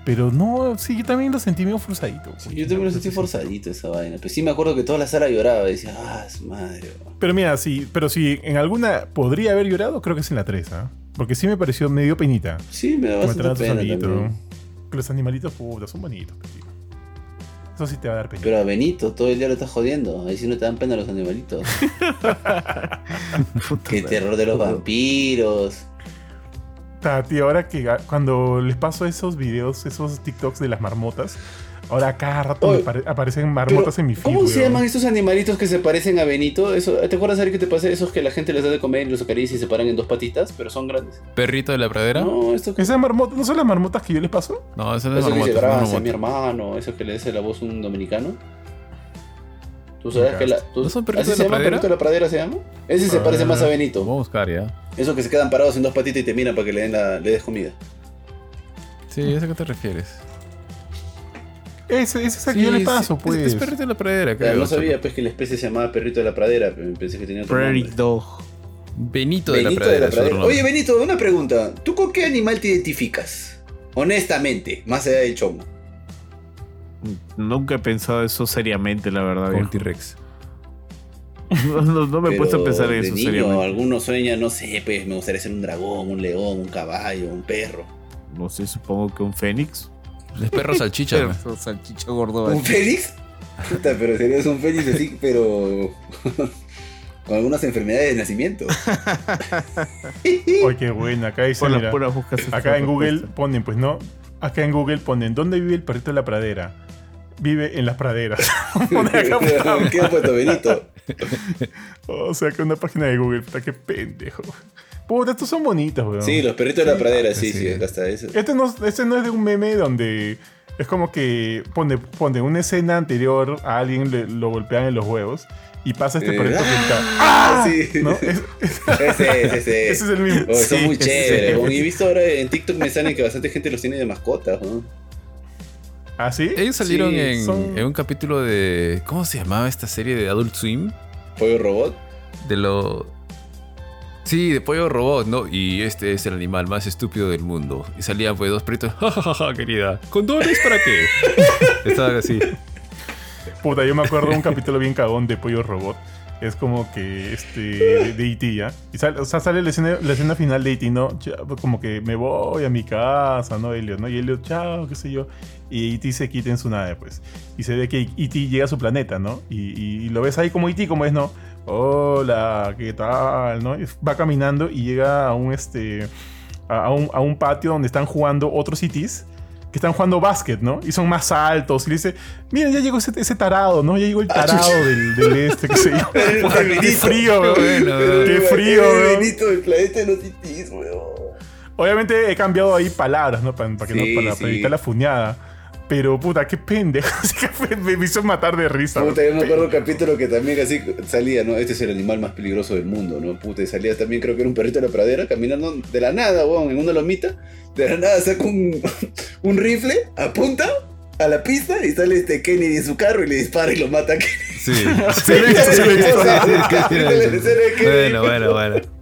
Pero no, sí, yo también lo sentí medio forzadito. Sí, yo también lo sentí forzadito esa vaina. Pero sí me acuerdo que toda la sala lloraba. Y decía, ah, su madre. weón". Pero mira, sí, pero si en alguna podría haber llorado, creo que es en la 3, ¿ah? Porque sí me pareció medio penita. Sí, me da bastante pena también. Que los animalitos, puta, son bonitos. tío. Eso sí te va a dar pena. Pero a Benito todo el día lo estás jodiendo. Ahí sí no te dan pena los animalitos. Qué terror de los vampiros. Ta, tío, ahora que cuando les paso esos videos, esos TikToks de las marmotas, ahora cada rato Oye, me pare- aparecen marmotas en mi feed. ¿Cómo se llaman estos animalitos que se parecen a Benito? Eso, ¿Te acuerdas, Ari, que te pasé esos que la gente les da de comer y los acaricia y se paran en dos patitas, pero son grandes? ¿Perrito de la pradera? No, esto que... ¿Esas marmotas no son las marmotas que yo les paso? eso no es Eso que dice, marmota, mi hermano. Eso que le dice la voz un dominicano. ¿Tú sabes que la... tú- ¿No son perritos ¿Así de se la llama? pradera? ¿Perrito de la pradera se llama? Ese se parece más a Ah, Benito. Vamos a buscar ya. Esos que se quedan parados en dos patitas y te miran para que le, den la, le des comida. Sí, ¿a qué te refieres? Ese, ese es el que yo les paso, es- pues. Es, perrito de la pradera, Claro, creo. no sabía pues que la especie se llamaba perrito de la pradera, pero pensé que tenía otro Prairie nombre. Dog. Benito de la Benito pradera. de la pradera. Oye, Benito, una pregunta. ¿Tú con qué animal te identificas? Honestamente, más allá del chongo. Nunca he pensado eso seriamente, la verdad. Con. T-Rex. No, no- no me he puesto a pensar en eso niño, seriamente. algunos sueñan, no sé, pues me gustaría ser un dragón, un león, un caballo, un perro. No sé, supongo que un fénix. Es perro salchicha. Pero, ¿no? salchicha gordo. ¿Un félix? Puta, pero serías un félix así, pero con algunas enfermedades de nacimiento. Oye, qué buena. Acá dice, mira, puras buscas. acá en Google respuesta. ponen, pues no. Acá en Google ponen, ¿dónde vive el perrito de la pradera? Vive en las praderas. Ponen acá, puta ¿Qué ha puesto Benito? O sea, que una página de Google, puta, qué pendejo. Puta, estos son bonitos, weón. Sí, los perritos de la pradera, sí, sí. está eso. Este no, este no es de un meme donde es como que pone, pone una escena anterior a alguien, le- lo golpean en los huevos y pasa este Eh, perrito que grita, ¡Ah! Sí. ¿no? Es- es- Ese, ese, ese. ese es el mismo. Oh, son Sí, muy ese chéveres. Y he visto ahora en TikTok me salen que bastante gente los tiene de mascotas. ¿no? ¿Ah, sí? Ellos salieron Sí, en, son- en un capítulo de. ¿Cómo se llamaba esta serie de Adult Swim? Pollo robot. De lo. Sí, de pollo robot, ¿no? Y este es el animal más estúpido del mundo. Y salían pues dos perritos. Ja, ja, ja, querida. ¿Condones para qué? Estaban así. Puta, yo me acuerdo de un capítulo bien cagón de Pollo Robot. Es como que este de, E.T. ya. Y sale, o sea, sale la escena, la escena final de E.T., ¿no? Ya, Como que me voy a mi casa, ¿no? Elliot, ¿no? Y Elliot, chao, qué sé yo. Y E.T. se quita en su nave, pues. Y se ve que E.T. llega a su planeta, ¿no? Y, y- y lo ves ahí como E.T., como es, ¿no? Hola, ¿qué tal? ¿no? Va caminando y llega a un, este, a, un, a un patio donde están jugando otros E.T.s que están jugando básquet, ¿no? Y son más altos. Y le dice, mira, ya llegó ese, ese tarado, ¿no? Ya llegó el Ah, tarado del, del este, qué sé yo. Qué frío, Qué weón. frío, el weón. Planeta de los titis, weón. Obviamente he cambiado ahí palabras, ¿no? Para, que Sí, no, para, sí. para evitar la fuñada. Pero, puta, qué pendejo. Me, me hizo matar de risa. Puta, yo me acuerdo un capítulo que también así salía, ¿no? Este es el animal más peligroso del mundo, ¿no? Puta, y salía también, creo que era un perrito de la pradera, caminando de la nada, weón, en una lomita. De la nada saca un, un rifle, apunta a la pista y sale este Kennedy en su carro y le dispara y lo mata a Kennedy. Sí. Sí, sí, bueno, bueno, bueno.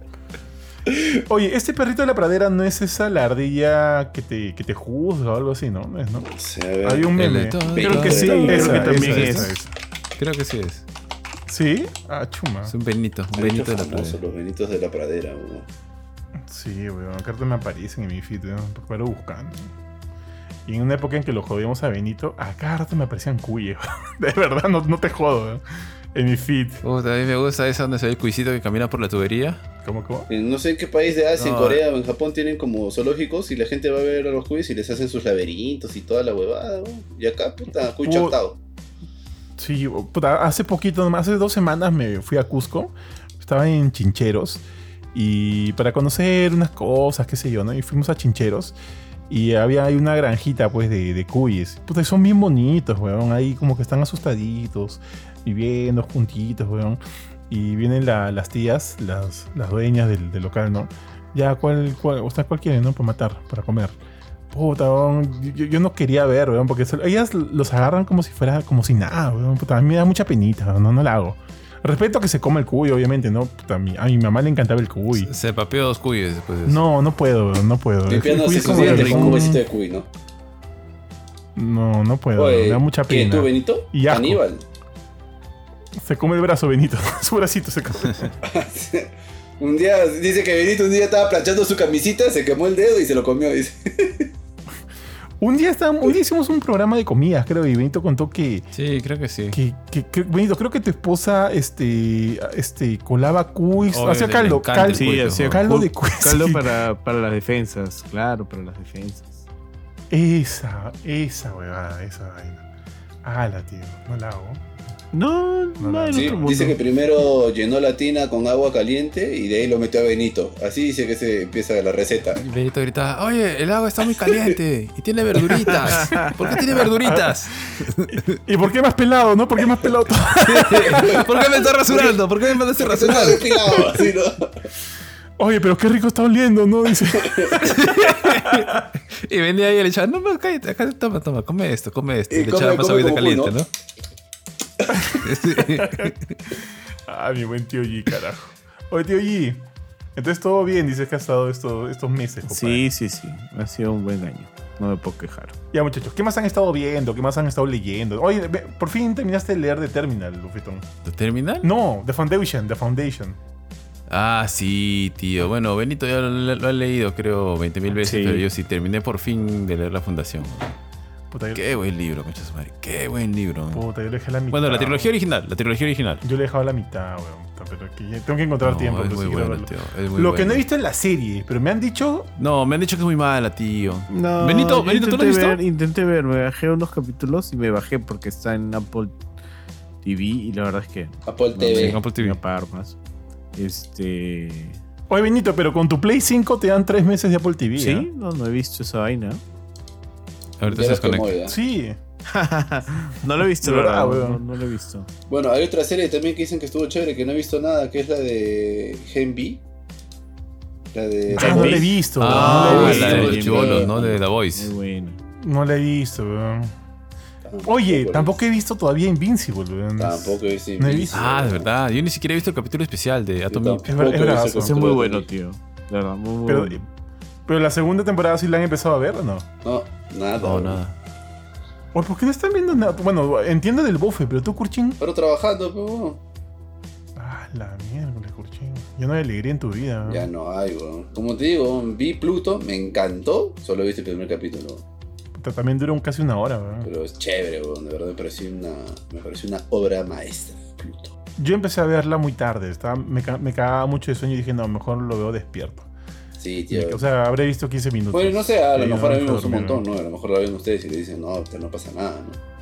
Oye, este perrito de la pradera no es esa la ardilla que te, que te juzga o algo así, ¿no? ¿No es, no? Ver. Hay un meme. Creo que sí, esa, Creo que también esa, es. esa. Creo que sí es. ¿Sí? Ah, chuma. Es un Benito. Un Benito de la pradera. los benitos de la pradera, weón. Sí, weón. Acá me aparecen en mi feed, weón, paro buscando. Y en una época en que lo jodíamos a Benito, a cada rato me aparecían cuyes. De verdad, no, no te jodo, weón. En mi feed. Puta, a mí me gusta esa donde se ve el cuisito que camina por la tubería. ¿Cómo, cómo? En no sé en qué país de Asia, en No. Corea o en Japón tienen como zoológicos y la gente va a ver a los cuyes y les hacen sus laberintos y toda la huevada, weón. Y acá, puta, cuy Pu-. Sí, puta, hace poquito, nomás, hace dos semanas me fui a Cusco. estaba en Chincheros y para conocer unas cosas, qué sé yo, ¿no? Y fuimos a Chincheros y había ahí una granjita, pues, de, de cuyes. Puta, y son bien bonitos, weón. Ahí como que están asustaditos, viviendo juntitos, weón. Y vienen la- las tías, las, las dueñas del, del local, ¿no? Ya, ¿cuál, cuál, ustedes cuál quieren, no? Para matar, para comer. Puta, weón, yo, yo no quería ver, weón, porque se- ellas los agarran como si fuera, como si nada, weón. Puta, a mí me da mucha penita, weón, no, no la hago. Respeto que se coma el cuy, obviamente, ¿no? Puta, a, mi, a mi mamá le encantaba el cuy. Se papeó dos cuyes después de eso. No, no puedo, weón, no puedo. El Limpiándose cuy es sus como dientes que con un un- besito de cuy, ¿no? No, no puedo, me Oye, da mucha ¿quién, pena. tú, Benito? Y. Aníbal. Se come el brazo, Benito. Su bracito se come. un día, dice que Benito un día estaba planchando su camisita, se quemó el dedo y se lo comió, dice. un, día estábamos- un día hicimos un programa de comidas, creo, y Benito contó que, Sí, creo que sí. que, que- que- Benito, creo que tu esposa este, este, colaba cuis, hacía caldo, el Sí, cuy, hacía ¿no? caldo de cuy. Caldo para, para las defensas, claro, para las defensas. Esa, esa huevada, esa vaina. Ala, tío, no la hago. No, No, no, no. en Sí, otro mundo. dice que primero llenó la tina con agua caliente y de ahí lo metió a Benito. Así dice que se empieza la receta. Benito gritaba, oye, el agua está muy caliente y tiene verduritas. ¿Por qué tiene verduritas? ¿Y por qué más pelado, no? ¿Por qué más pelado todo? ¿Por qué me estás rasurando? ¿Por qué me mandaste despilado, así, ¿no? Oye, pero qué rico está oliendo, ¿no? Dice. Y venía ahí y le echaba, no, no, cállate, acá, toma, toma, come esto, come esto. Y le come- echaba más agüita caliente. ¿no? Ah, mi buen tío G, carajo. Oye, tío G. Entonces todo bien, dices que ha estado esto- estos meses, compadre. Sí, sí, sí. Ha sido un buen año. No me puedo quejar. Ya, muchachos, ¿qué más han estado viendo? ¿Qué más han estado leyendo? Oye, por fin terminaste de leer The Terminal, Lufetón. ¿Tu terminal? No, The Foundation, The Foundation. Ah, sí, tío. Bueno, Benito ya lo, lo ha leído, creo, 20 mil veces, Sí. pero yo sí terminé por fin de leer La Fundación. Puta, yo, Qué buen libro, concha su madre. Qué buen libro. puta, yo le dejé la mitad. Bueno, la trilogía original, la trilogía original. Yo le he dejado la mitad, weón. Pero que ya tengo que encontrar No, tiempo. es pero muy sí quiero bueno, verlo. tío. Es muy Lo que no he visto es la serie, pero me han dicho. No, me han dicho que es muy mala, tío. No, Benito, Benito, ¿tú lo has intenté visto? ver, intenté ver, me bajé unos capítulos y me bajé porque está en Apple TV y la verdad es que Apple no TV. en Apple TV. voy a pagar más. Este. Oye, Benito, pero con tu Play 5 te dan tres meses de Apple TV. Sí, ¿eh? no, no he visto esa vaina. Ahorita se desconecta. Sí. no lo he visto, De la verdad, verdad, no, no lo he visto. Bueno, hay otra serie también que dicen que estuvo chévere, que no he visto nada, que es la de Gen B. La de... Ah, no la he visto. Ah, no la he la visto. de los Bien, chibolos. ¿no? De The Muy Voice. bueno. No la he visto, weón. Tampoco, Oye, tampoco he visto todavía Invincible, weón. Tampoco he visto. No he visto. Ah, de verdad. Yo ni siquiera he visto el capítulo especial de Atomy. tampoco Es ver- es muy de bueno, tío. De verdad, muy, muy Pero, bueno. Pero la segunda temporada sí la han empezado a ver o no? No, nada. No, nada. Oye, ¿por qué no están viendo nada? Bueno, entiendo del bofe, pero tú, Kurchin. Pero trabajando, pero bueno, Ah, la mierda, Kurchin. Yo no hay alegría en tu vida. weón. ya no hay, weón. Como te digo, vi Pluto, me encantó. Solo he visto el primer capítulo. Puta, También dura un- casi una hora, weón. Pero es chévere, weón. De verdad me pareció una, me pareció una obra maestra, Pluto. Yo empecé a verla muy tarde. Estaba, me, me cagaba mucho de sueño y dije, no, mejor lo veo despierto. Sí, Y, tío. o sea, habré visto 15 minutos. bueno, no sé, a lo mejor a mí me un montón, ¿no? A lo mejor la ven ustedes y le dicen, no, que no pasa nada, ¿no?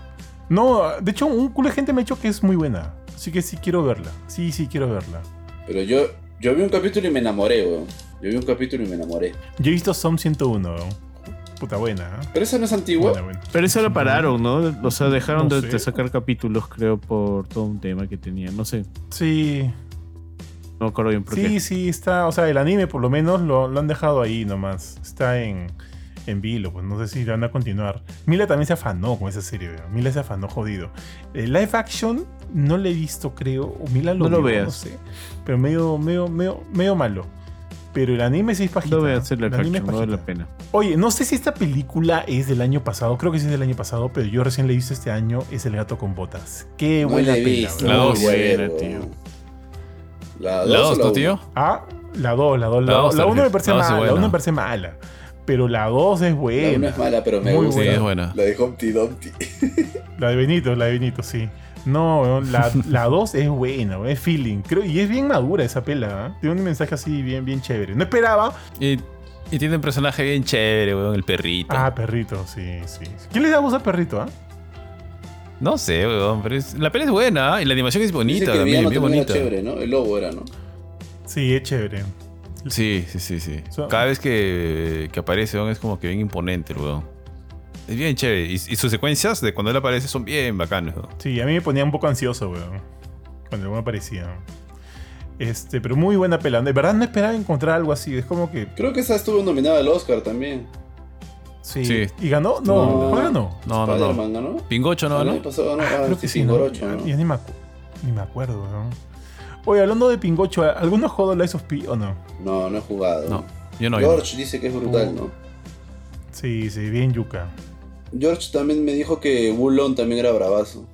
No, de hecho, un culo de gente me ha dicho que es muy buena. Así que sí quiero verla. Sí, sí quiero verla. Pero yo, yo vi un capítulo y me enamoré, weón. Yo vi un capítulo y me enamoré. Yo he visto Som 101, weón. Puta buena, ¿eh? Pero esa no es antigua. Buena, buena. Pero eso lo pararon, ¿no? O sea, dejaron No de, de sacar capítulos, creo, por todo un tema que tenían. No sé, Sí, me acuerdo bien por sí, qué. sí, está. O sea, el anime por lo menos lo, lo han dejado ahí nomás. Está en, en vilo, pues no sé si van a continuar. Mila también se afanó con esa serie. Mila se afanó jodido. El live action no le he visto, creo. O Mila lo No lo veas. No sé. Pero medio, medio, medio, medio malo. Pero el anime sí es pajita. No voy a hacer la El anime es action, no vale la pena. Oye, no sé si esta película es del año pasado, creo que sí es del año pasado, pero yo recién la he visto este año, es El gato con botas. Qué buena la he pela, visto. weón. La no dos. Buena, tío. La ¿La 2 2, o la tu 1? tío? Ah, la 2, la 2, La la dos, 2. La 1 me parece mala, la 1 buena. me parece mala, pero la 2 es La 1 buena. es mala, pero me Muy gusta. Sí, es buena. La de Humpty Dumpty. La de Benito, la de Benito, sí. No, weón, la, la 2 es buena, weón, es feeling. Creo, y es bien madura esa pela, ¿eh? Tiene un mensaje así bien, bien chévere. No esperaba. Y, y tiene un personaje bien chévere, weón, el perrito. Ah, perrito, sí, sí. ¿Quién le da voz a perrito, ah? No sé, weón, pero es- la peli es buena y la animación es Dice bonita que también, bien era bonita. chévere, ¿no? El lobo era, ¿no? Sí, es chévere. Sí, sí, sí, sí. So- Cada vez que, que aparece, weón, es como que bien imponente, el weón. Es bien chévere. Y, y sus secuencias de cuando él aparece son bien bacanas, weón. Sí, a mí me ponía un poco ansioso, weón. Cuando el weón aparecía. Este, pero muy buena pela. De verdad no esperaba encontrar algo así. Es como que. Creo que esa estuvo nominada al Oscar también. Sí. Sí. ¿Y ganó? No, ¿cuál ganó? No, no, no. Ganó. Pingocho, ¿no? ¿no? pasado ganó. Ah, Creo sí, que sí, sí, ¿no? ¿no? Ya ni me, acu- ni me acuerdo, weón. Oye, hablando de Pingocho, ¿alguno ha jugado Lies of P o no? No, no he jugado. No, yo no. yo no. George dice que es brutal, Uh. ¿no? Sí, sí, bien yuca. George también me dijo que Wulong también era bravazo.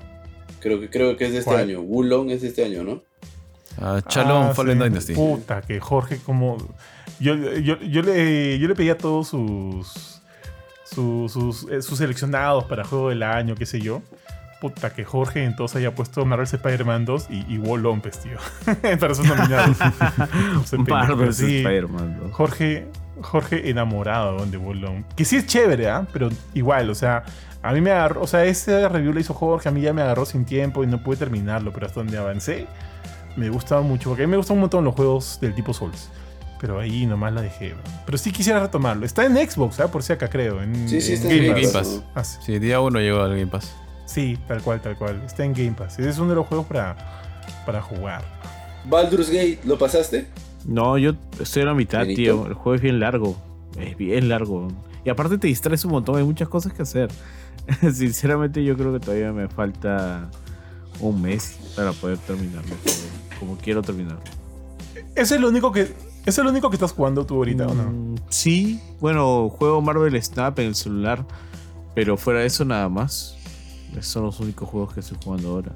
Creo que, creo que es de este ¿Cuál? año. Wulong es de este año, ¿no? Ah, Chalón Ah, Fallen sí. Dynasty. Puta, que Jorge como... Yo, yo, yo, le, yo le pedí a todos sus, sus, sus, eh, sus seleccionados para Juego del Año, qué sé yo. Puta, que Jorge entonces haya puesto Marvel's Spider-Man 2 y, y Wall Lompes, tío. para sus nominados. Marvel's sí. Spider-Man. ¿no? Jorge, Jorge enamorado de Wallon. Que sí es chévere, ¿ah? Pero igual, o sea, a mí me agarró, o sea, ese review lo hizo Jorge, a mí ya me agarró sin tiempo y no pude terminarlo, pero hasta donde avancé, me gustaba mucho, porque a mí me gustan un montón los juegos del tipo Souls. Pero ahí nomás la dejé. Pero sí quisiera retomarlo. Está en Xbox, ¿ah? Por si acá creo. En, Sí, sí, está Game en Pass. Game Pass. Pass. Ah, sí. Sí, día uno llegó al Game Pass. Sí, tal cual, tal cual. Está en Game Pass. Ese es uno de los juegos para, para jugar. Baldur's Gate, ¿lo pasaste? No, yo estoy a la mitad, Benito. tío. El juego es bien largo. Es bien largo. Y aparte te distraes un montón, hay muchas cosas que hacer. Sinceramente yo creo que todavía me falta un mes para poder terminarlo. Como, como quiero terminarlo. ¿Ese es lo único que, es lo único que estás jugando tú ahorita o no? Mm, Sí, bueno, juego Marvel Snap en el celular, pero fuera de eso nada más. Esos son los únicos juegos que estoy jugando ahora.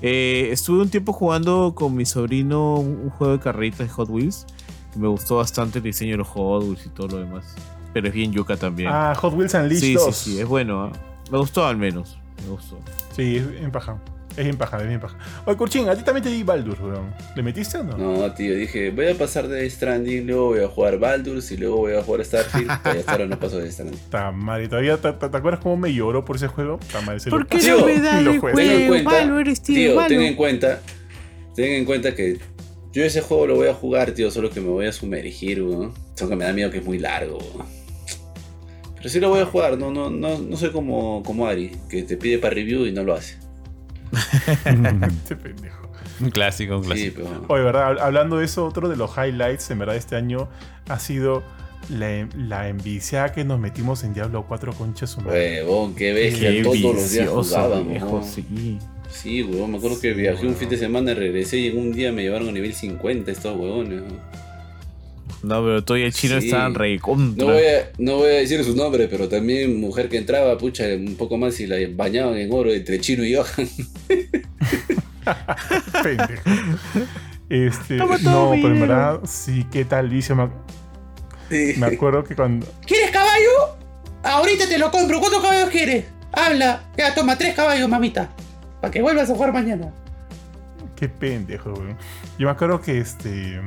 Eh, estuve un tiempo jugando con mi sobrino un juego de carreritas de Hot Wheels. Que me gustó bastante el diseño de los Hot Wheels y todo lo demás. Pero es bien yuca también. Ah, Hot Wheels Unleashed sí, 2. sí, sí, es bueno. ¿ah? Me gustó al menos. Me gustó. Sí, paja. Es bien paja, es bien paja. Oye, Kurchin, a ti también te di Baldur, weón. ¿Le metiste o no? No, tío, dije, voy a pasar de Stranding, luego voy a jugar Baldur's y luego voy a jugar Starfield. Todavía hasta ahora no paso de Stranding. Está madre, todavía te, te- te acuerdas cómo me lloró por ese juego? Está madre, se lo ¿Por qué no me da y lo el juego. Ten en cuenta, tío. ten en cuenta, ten en cuenta que yo ese juego lo voy a jugar, tío, solo que me voy a sumergir, weón. Solo que me da miedo que es muy largo, weón. Pero sí lo voy a jugar, no, no, no, no soy como, como Ari, que te pide para review y no lo hace. Este pendejo. Un clásico, un Sí, clásico. pero. Oye, ¿verdad? Hablando de eso, otro de los highlights, en verdad, este año ha sido la, la enviciada que nos metimos en Diablo 4 concha su madre. Huevón, qué bestia, Qué todos los días jugábamos. viejo, sí. Sí, huevón, me acuerdo que Sí, viajé un fin de semana, regresé y en un día me llevaron a nivel 50 estos huevones. No, pero todo el chino Sí. estaban re contra. No voy, a, no voy a decir su nombre, pero también mujer que entraba, pucha, un poco más y la bañaban en oro entre Chino y Johan. Pendejo. Este, no, pero en verdad, sí, qué tal vicio. Me, Sí. me acuerdo que cuando. ¿Quieres caballo? Ahorita te lo compro. ¿Cuántos caballos quieres? Habla. Ya, toma tres caballos, mamita. Para que vuelvas a jugar mañana. Qué pendejo, weón. Yo me acuerdo que este.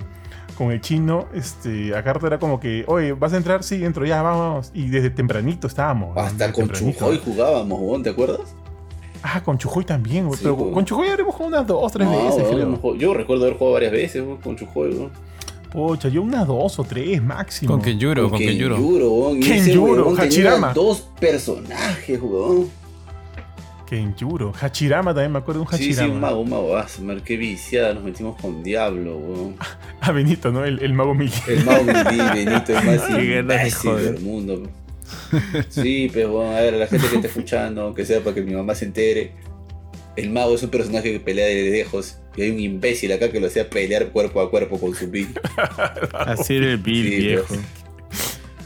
Con el chino, este, a Carto era como que, oye, ¿vas a entrar? Sí, entro, ya, vamos, vamos. Y desde tempranito estábamos. weón, Hasta con tempranito. Chujoy jugábamos, ¿te acuerdas? Ah, con Chujoy también, güey. Sí, pero weón. con Chujoy habremos jugado unas dos, tres No, veces, creo. yo recuerdo haber jugado varias veces huevón, con Chujoy, huevón. Pocha, yo unas dos o tres máximo. Con Kenjuro, con Kenjuro. ese Kenjuro, tenía Hachirama. dos personajes, huevón. Kenjuro. Hachirama también, me acuerdo de un Sí, sí, Hachirama. un mago, un mago. Ah, qué viciada, nos metimos con Diablo, huevón. Ah, Benito, ¿no? El, el mago Miguel. El mago Mili, Benito, el más Qué ganas de imbécil del mundo. Sí, pero bueno, a ver, a la gente que está escuchando, que sea para que mi mamá se entere. El mago es un personaje que pelea de lejos y hay un imbécil acá que lo hacía pelear cuerpo a cuerpo con su bill. Así era el Bill, Sí, viejo. pues.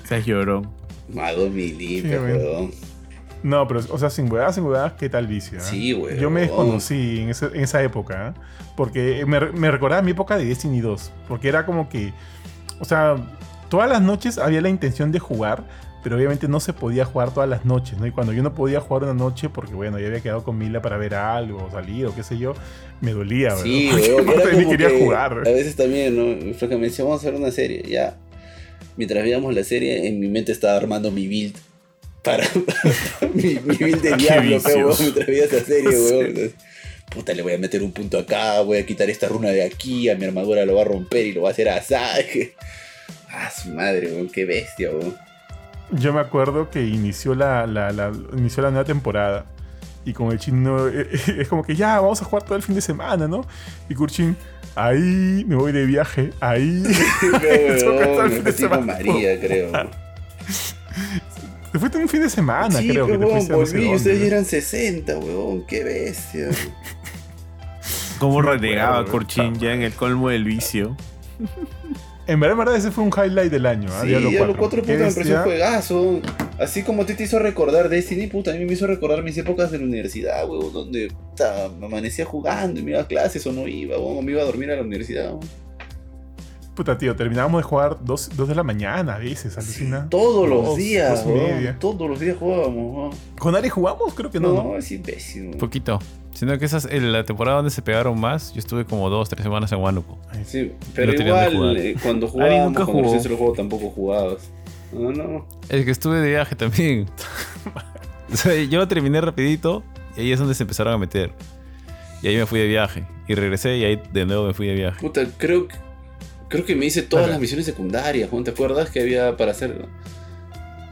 Se llorón. Mago Mili, Sí, weón. No, pero, o sea, sin huevadas, sin huevadas, ¿qué tal vicio? eh? Sí, weón. Yo me desconocí en, ese- en esa época, ¿eh? porque me, me recordaba mi época de Destiny 2, porque era como que, o sea, todas las noches había la intención de jugar, pero obviamente no se podía jugar todas las noches, ¿no? Y cuando yo no podía jugar una noche, porque bueno, ya había quedado con Mila para ver algo, salir, o qué sé yo, me dolía, ¿verdad? Sí, Porque era ni quería que jugar. A veces también, ¿no? Fue que me decía, vamos a ver una serie, ya. Mientras veíamos la serie, en mi mente estaba armando mi build. Para, mi, mi build de diablo, vicioso. pero mientras veía esa serie, weón. puta, le voy a meter un punto acá, voy a quitar esta runa de aquí, a mi armadura lo va a romper y lo va a hacer así. Ah, su madre, weón, qué bestia, weón. Yo me acuerdo que inició la, la- la- inició la nueva temporada. Y con el chino eh, es como que ya, vamos a jugar todo el fin de semana, ¿no? Y Kurchin, ahí me voy de viaje, ahí. El Weón, fin me. María, creo. Te fuiste un fin de semana, sí, creo que te weón, fuiste a no sé volví ustedes ya eran 60, weón, qué bestia. Cómo renegaba weón. ya en el colmo del vicio. En verdad, en verdad, ese fue un highlight del año. ¿ah? Sí, Diablo Diablo 4. 4 Qué puta, me pareció un juegazo. Así como a ti te hizo recordar Destiny, puta, a mí me hizo recordar mis épocas de la universidad, weón, donde puta, me amanecía jugando y me iba a clases o no iba, weón, o me iba a dormir a la universidad. weón. Puta, tío, terminábamos de jugar 2 de la mañana a veces, alucina. Todos los Dos, días, dos media. todos los días jugábamos. weón. ¿Con Ari jugamos? Creo que No, no, ¿no? es imbécil. Poquito. Sino que esas, en la temporada donde se pegaron más, yo estuve como dos, tres semanas en Huánuco. Sí, pero No igual, eh, cuando Ari jugábamos, nunca cuando jugó. recién el juego tampoco jugabas. No, no. Es que estuve de viaje también. o sea, yo lo terminé rapidito y ahí es donde se empezaron a meter. Y ahí me fui de viaje. Y regresé y ahí de nuevo me fui de viaje. Puta, creo que, creo que me hice todas Ajá. las misiones secundarias, ¿te acuerdas que había para hacer?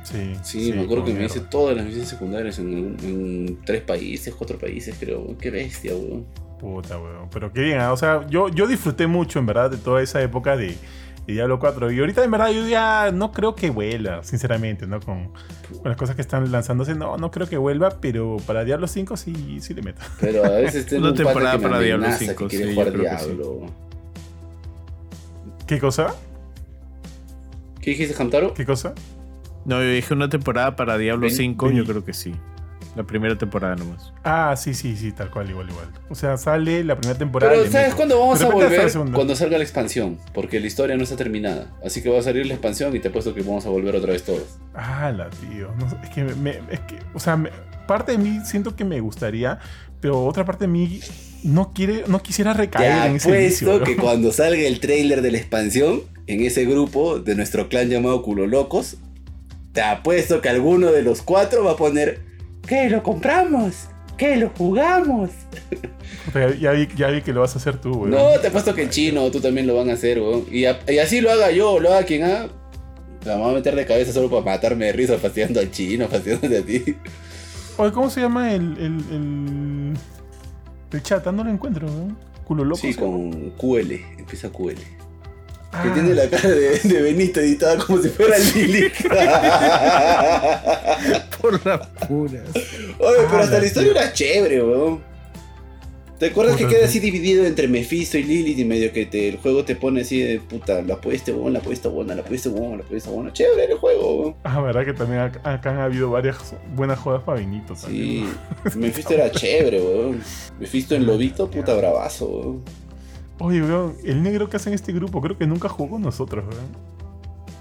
Sí, Sí, me acuerdo que me hice todas las misiones secundarias en, en tres países, cuatro países, creo. Qué bestia, weón. Puta, weón. Pero qué bien, o sea, yo, yo disfruté mucho, en verdad, de toda esa época de, de Diablo 4. Y ahorita, en verdad, yo ya no creo que vuelva, sinceramente, ¿no? Con, con las cosas que están lanzándose, no, no creo que vuelva, pero para Diablo 5 sí, sí le meto. Pero a veces tengo Una un temporada que me para Diablo amenaza 5, que sí, jugar que sí. ¿Qué cosa? ¿Qué dijiste, Hamtaro? ¿Qué cosa? No, yo dije una temporada para Diablo Ven- 5, ven- yo creo que sí. La primera temporada nomás. Ah, sí, sí, sí, tal cual, igual, igual. O sea, sale la primera temporada. Pero ¿sabes cuándo vamos a volver? Cuando salga la expansión. Porque la historia no está terminada. Así que va a salir la expansión y te apuesto que vamos a volver otra vez todos. Ah, la tío. No, sé, es que, me, es que, o sea, me- parte de mí siento que me gustaría, pero otra parte de mí no quiere, no quisiera recaer en ese vicio. apuesto bro. que cuando salga el trailer de la expansión, en ese grupo de nuestro clan llamado Culo Locos, te apuesto que alguno de los cuatro va a poner ¿Qué? ¿Lo compramos? ¿Qué? ¿Lo jugamos? Ya, ya vi, ya vi que lo vas a hacer tú, güey. No, te apuesto que el chino tú también lo van a hacer, weón. Y, a- y así lo haga yo, lo haga quien haga. La vamos a meter de cabeza solo para matarme de risa, fastidiando al chino, fastidiándote a ti. Oye, ¿cómo se llama el, el, el, el chat? Ah, No lo encuentro, güey. Culo loco. Sí, con QL, empieza QL. Ah, Que tiene la cara de, de Benito editada como si fuera Lili. Por las puras. Oye, pero Ah, hasta la la historia era chévere, weón. ¿Te acuerdas que queda sí. así dividido entre Mephisto y Lilith y medio que te- el juego te pone así de puta, la apuesta buena, la apuesta buena, la apuesta buena, la apuesta buena? Chévere el juego, weón. Ah, verdad que también ac- acá han habido varias buenas jodas para Benito. Sí, Mephisto era chévere, weón. Mephisto en lobito, puta bravazo, weón. Oye, weón, el negro que hace en este grupo creo que nunca jugó con nosotros, weón.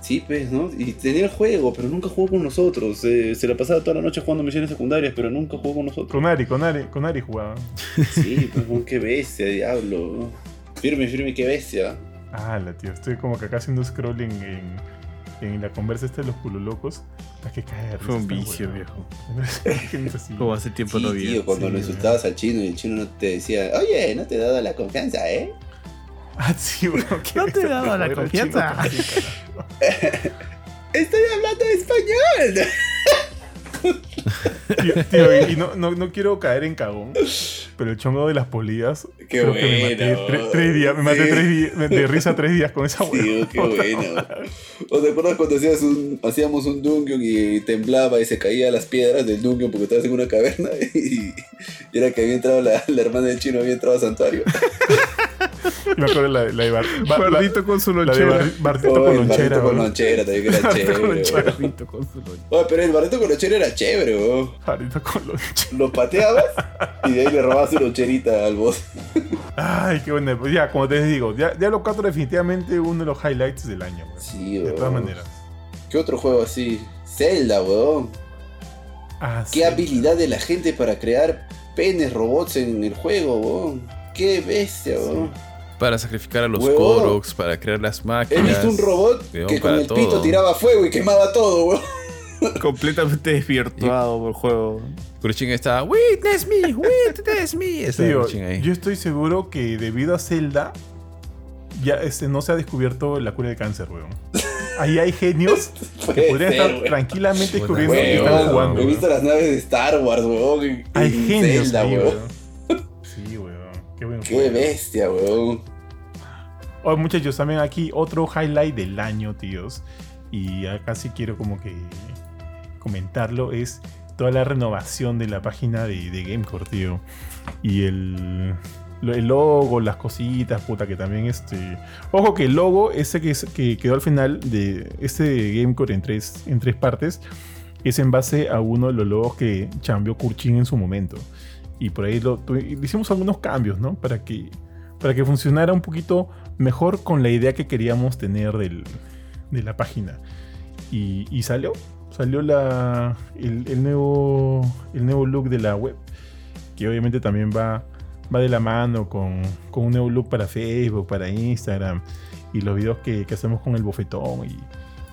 Sí, pues, ¿no? Y tenía el juego, pero nunca jugó con nosotros. Eh, se la pasaba toda la noche jugando misiones secundarias, pero nunca jugó con nosotros. Con Ari, con Ari, con Ari jugaba. Sí, pues, qué bestia, diablo. Firme, firme, qué bestia. Ah, la tío, estoy como que acá haciendo scrolling en, en la conversa esta de los culolocos. Hasta que cae Fue un vicio, viejo. Como hace tiempo Sí, no vi. tío, cuando sí, lo insultabas al chino y el chino no te decía, oye, no te he dado la confianza, ¿eh? Ah, sí, No te he dado la confianza. Estoy hablando español. Tío, tío, y no, no, no quiero caer en cagón, pero el chongo de las polillas. Qué creo que me maté bueno. tre- tres días, me maté Sí. tres días, me- de risa tres días con esa Sí, huevada. qué bueno. ¿O te acuerdas cuando hacías un, hacíamos un dungeon y temblaba y se caía las piedras del dungeon porque estabas en una caverna y, y era que había entrado la, la hermana del chino, había entrado al santuario? Y me acuerdo la, la de Bar, Bar- la- Bardito con su la de lonchera. Bar- Bartito Oh, con lonchera. barrito con lonchera también que era con chévere. Bardito su lonchera. Oye, pero el barrito con lonchera era chévere, weón. Barrito con lonchera. Lo pateabas y de ahí le robabas su loncherita al boss. Ay, qué bueno. Pues ya, como te digo, ya, Diablo 4 definitivamente uno de los highlights del año. weón. Sí, de todas maneras. ¿Qué otro juego así? Zelda, weón. Ah, Qué sí. habilidad de la gente para crear penes robots en el juego, weón. Qué bestia, weón. Para sacrificar a los Huevón. Koroks, para crear las He máquinas. visto un robot weón, que con el pito tiraba fuego y quemaba todo, weón. Completamente desvirtuado por el juego. Kurchin está, witness me, witness me. Tío, yo estoy seguro que debido a Zelda ya este, no se ha descubierto la cura del cáncer, weón. Ahí hay genios que podrían ser, estar weón. tranquilamente descubriendo que están jugando. he weón. visto las naves de Star Wars, weón. Hay en genios Zelda, ahí, weón. weón. Sí, weón. Qué buen Qué juego. bestia, weón. Oye, muchachos, también aquí otro highlight del año, tíos. Y acá sí quiero como que comentarlo. Es toda la renovación de la página de, de Gamecore, tío. Y el, lo- el logo, las cositas, puta, que también este... Ojo que el logo, ese que, es- que quedó al final de este de Gamecore en tres, en tres partes, es en base a uno de los logos que cambió Kurchin en su momento. Y por ahí lo, hicimos algunos cambios, ¿no? Para que, para que funcionara un poquito mejor con la idea que queríamos tener del- de la página. Y, y salió, salió la, el, el nuevo, el nuevo look de la web, que obviamente también va, va de la mano con, con un nuevo look para Facebook, para Instagram, y los videos que, que hacemos con el bofetón. Y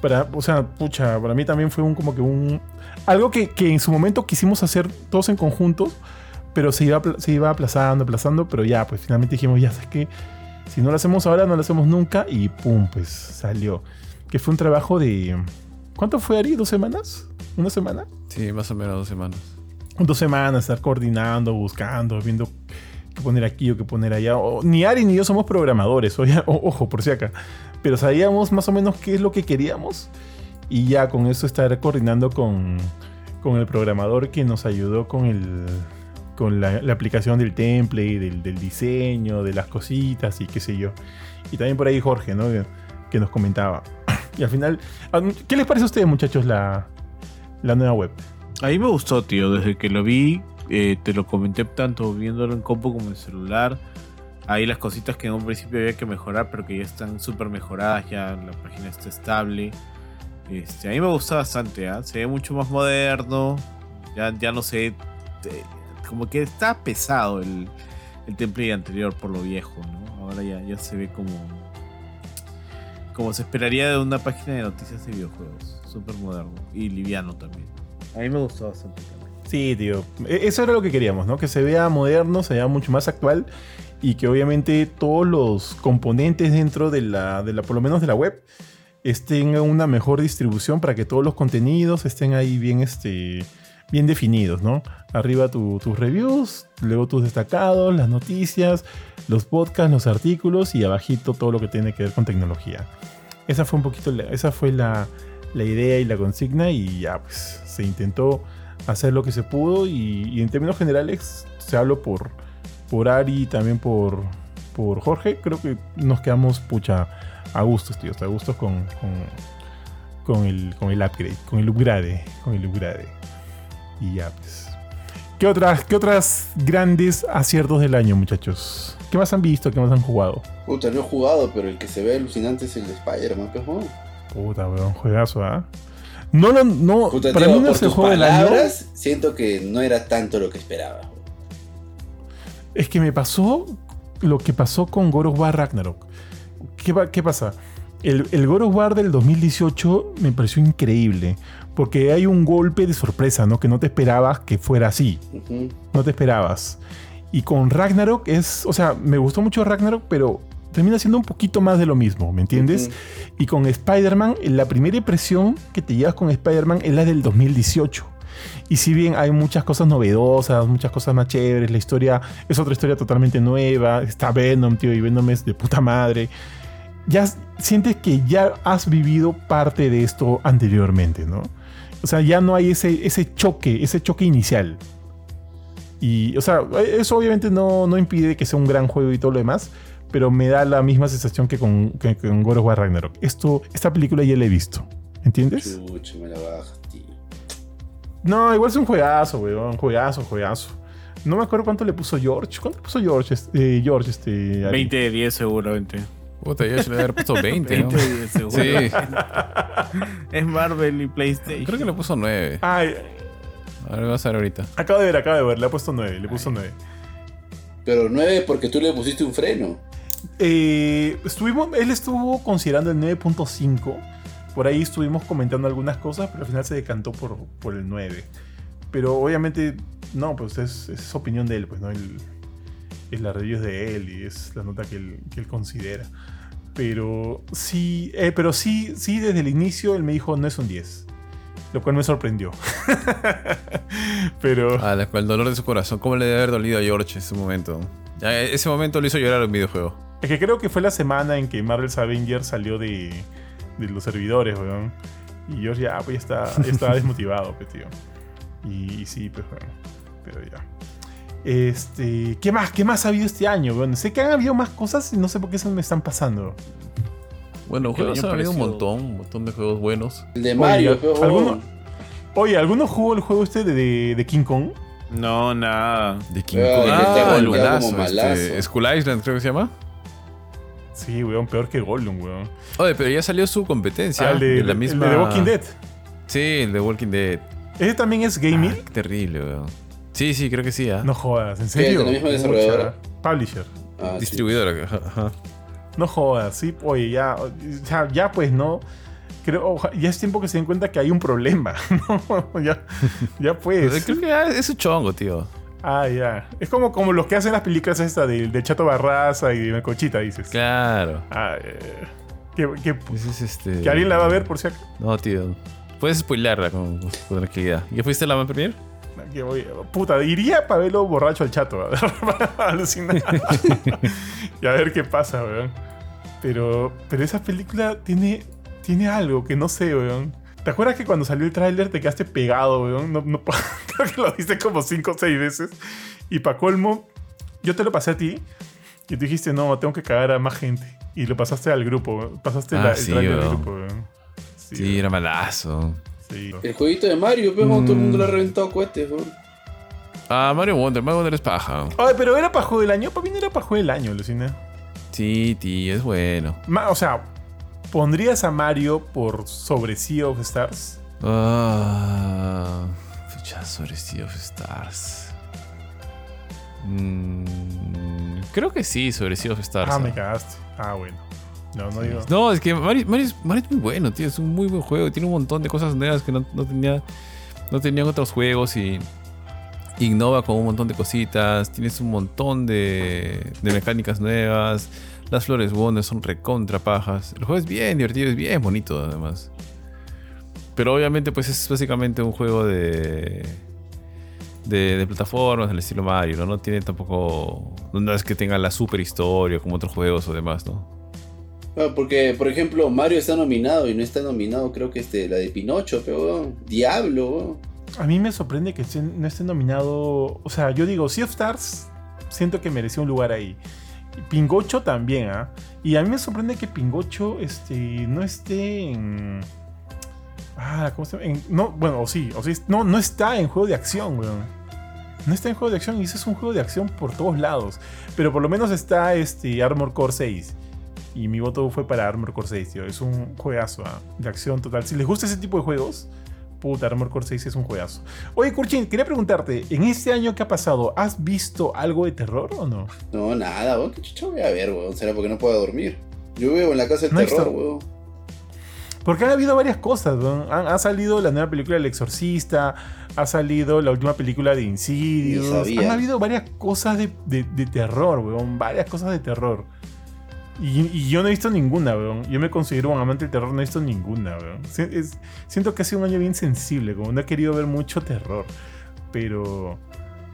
para, o sea, pucha, para mí también fue un como que un... Algo que, que en su momento quisimos hacer todos en conjunto, pero se iba, se iba aplazando, aplazando, pero ya, pues finalmente dijimos, ya sabes que si no lo hacemos ahora, no lo hacemos nunca, y pum, pues salió. Que fue un trabajo de... ¿Cuánto fue, Ari? ¿Dos semanas? ¿Una semana? Sí, más o menos dos semanas. Dos semanas, estar coordinando, buscando, viendo qué poner aquí o qué poner allá. O- ni Ari ni yo somos programadores, o- ojo, por si acá. Pero sabíamos más o menos qué es lo que queríamos. Y ya con eso estar coordinando con, con el programador que nos ayudó con el con la, aplicación del template, del, diseño, de las cositas y qué sé yo. Y también por ahí Jorge, ¿no? Que, nos comentaba. Y al final, ah, ¿qué les parece a ustedes, muchachos, la, la nueva web? A mí me gustó, tío. Desde que lo vi, eh, te lo comenté tanto viéndolo en compu como en celular. Ahí las cositas que en un principio había que mejorar, pero que ya están súper mejoradas. Ya la página está estable. Este, a mí me gusta bastante, ¿ah? se ve mucho más moderno. Ya, ya no sé. Como que está pesado el, el template anterior por lo viejo, ¿no? Ahora ya, ya se ve como. Como se esperaría de una página de noticias de videojuegos. Súper moderno. Y liviano también. A mí me gustó bastante también. Sí, tío. E- Eso era lo que queríamos, ¿no? Que se vea moderno, se vea mucho más actual y que obviamente todos los componentes dentro de la, de la por lo menos de la web, estén en una mejor distribución para que todos los contenidos estén ahí bien, este, bien definidos, ¿no? Arriba tu- tus reviews, luego tus destacados, las noticias, los podcasts, los artículos y abajito todo lo que tiene que ver con tecnología. Esa fue un poquito, la- esa fue la, la idea y la consigna y ya pues se intentó hacer lo que se pudo y, en términos generales se hablo por, por Ari y también por, por Jorge, creo que nos quedamos pucha a gustos, tíos, a gustos con, con, con el, con el upgrade, con el upgrade, con el upgrade. Y ya pues. ¿Qué otras, ¿Qué otras grandes aciertos del año, muchachos? ¿Qué más han visto? ¿Qué más han jugado? Puta, no he jugado, pero el que se ve alucinante es el de Spider-Man, pues, weón. Puta, weón, juegazo, ¿ah? No, no, no. Puta, para tío, mí no por es el tus juego del año. palabras, siento que no era tanto lo que esperaba. Es que me pasó lo que pasó con God of War Ragnarok. ¿Qué, pa- qué pasa? El, el God of War del 2018 me pareció increíble. Porque hay un golpe de sorpresa, ¿no? Que no te esperabas que fuera así. No te esperabas. Y con Ragnarok es. O sea, me gustó mucho Ragnarok, pero termina siendo un poquito más de lo mismo, ¿me entiendes? Ujú. Y con Spider-Man, la primera impresión que te llevas con Spider-Man es la del 2018. Y si bien hay muchas cosas novedosas, muchas cosas más chéveres, la historia es otra historia totalmente nueva, está Venom, tío, y Venom es de puta madre. Ya sientes que ya has vivido parte de esto anteriormente, ¿no? O sea, ya no hay ese, ese choque, ese choque inicial. Y, o sea, eso obviamente no, no impide que sea un gran juego y todo lo demás, pero me da la misma sensación que con, que con God of War Ragnarok. Esto, esta película ya la he visto, ¿entiendes? Chucha, me la bajas, tío. No, igual es un juegazo, weón, juegazo, juegazo. No me acuerdo cuánto le puso George. ¿Cuánto le puso George? Este, George, este. Ari? 20 de 10 seguramente. Puta, yo se le había puesto 20, ¿no? 20 de 10 seguro. Sí, Es Marvel y PlayStation. creo que le puso 9. Ay, A ver, vas a ver ahorita. acabo de ver, acabo de ver. Le ha puesto 9, le puso 9. Pero nueve porque tú le pusiste un freno. Eh, estuvimos, él estuvo considerando el 9.5, por ahí estuvimos comentando algunas cosas, pero al final se decantó por, por el 9. Pero obviamente, no, pues es, es opinión de él, pues no, Él- es la review de él y es la nota que él, que él considera. Pero sí, eh, pero sí, sí, desde el inicio él me dijo no es un 10. Lo cual me sorprendió. pero Ah, el dolor de su corazón. ¿Cómo le debe haber dolido a George ese momento? Ya, ese momento lo hizo llorar en un videojuego. es que creo que fue la semana en que Marvel's Avengers salió de, de los servidores, weón. Y George ya, pues ya, está, ya estaba desmotivado, pues, tío. Y, y sí, pues, weón. Pero ya. Este, ¿qué más? ¿Qué más ha habido este año, weón? Sé que han habido más cosas y no sé por qué se me están pasando. Bueno, El juegos año ha habido un montón, un montón de juegos buenos. El de Mario, Oye, pero, ¿alguno, oye, ¿alguno jugó el juego este de, de- de King Kong? No, nada. De King Kong. Ah, el malazo. este, Skull Island creo que se llama. Sí, weón, peor que Gollum, weón. Oye, pero ya salió su competencia. Ah, el de, de la el misma... de The Walking Dead. Sí, el de Walking Dead. ¿Ese también es gaming? Ah, terrible, weón. Sí, sí, creo que sí, ¿ah? No jodas, ¿en ¿Qué, serio? de la misma desarrolladora? Pucha, Publisher. Ah, sí. Distribuidora. ajá, ajá. No jodas, sí, oye, ya, ya, ya pues no. Creo, ya es tiempo que se den cuenta que hay un problema. ¿no? ya, ya pues. Creo que ya es un chongo, tío. Ah, ya. Es como, como los que hacen las películas esta de, de Chato Barraza y de Melcochita, dices. Claro. Ah, eh, que, que- es este... que alguien la va a ver por si acaso. No, tío. Puedes spoilearla con, con tranquilidad. ¿Ya fuiste a la premier? Que voy- puta, iría para verlo borracho al chato. alucinar. y a ver qué pasa, weón. Pero, pero esa película tiene, tiene algo que no sé, weón. ¿Te acuerdas que cuando salió el tráiler te quedaste pegado, weón? No, no, creo que lo viste como 5 o 6 veces. Y para colmo, yo te lo pasé a ti. Y tú dijiste, no, tengo que cagar a más gente. Y lo pasaste al grupo, weón. Pasaste Ah, la- el sí, tráiler al grupo, weón. Sí, Sí, era malazo. Sí. El jueguito de Mario, pero todo el mundo Mm. le ha reventado cohetes, weón. Ah, Mario Wonder. Mario Wonder es paja. Oye, pero era para juego del año. Para mí no era para juego del año, Lucina. Sí, tío, es bueno. Ma- o sea, ¿pondrías a Mario por sobre Sea of Stars? Ah, sobre Sea of Stars. Mm, creo que sí, sobre Sea of Stars. Ah, ah. me cagaste. Ah, bueno. No, no digo. No, es que Mario, es, muy bueno, tío. Es un muy buen juego. Tiene un montón de cosas nuevas que no, tenía, no tenían otros juegos y innova con un montón de cositas. Tienes un montón de, de mecánicas nuevas. Las flores Wonder son recontra pajas. El juego es bien divertido, es bien bonito además. Pero obviamente pues es básicamente un juego de... De, de plataformas del estilo Mario, ¿no? No tiene tampoco... No es que tenga la super historia como otros juegos o demás, ¿no? Porque, por ejemplo, Mario está nominado y no está nominado, creo que este, la de Pinocho, pero. Diablo. A mí me sorprende que no esté nominado. O sea, yo digo, Sea of Stars, siento que mereció un lugar ahí. Pingocho también, ¿ah? Y a mí me sorprende que Pingocho este, no esté en. Ah, ¿cómo se no, bueno, o sí, o sí. No, no está en juego de acción, weón. No está en juego de acción y ese es un juego de acción por todos lados. Pero por lo menos está este Armor Core 6. Y mi voto fue para Armor Core 6, tío. Es un juegazo ¿ah? de acción total. Si les gusta ese tipo de juegos, puta, Armor Core 6 es un juegazo. Oye, Kurchin, quería preguntarte, en este año que ha pasado, ¿has visto algo de terror o no? No, nada, weón. ¿Qué chucha voy a ver, weón? ¿Será porque no puedo dormir? Yo vivo en la casa del No terror, weón. Porque han habido varias cosas. Han- ha salido la nueva película El Exorcista, ha salido la última película de Insidious. Han habido varias cosas de, de- de terror, weón. Varias cosas de terror. Y, y yo no he visto ninguna, weón. Yo me considero un amante del terror, no he visto ninguna, weón. Es- siento que ha sido un año bien sensible, como no he querido ver mucho terror. Pero.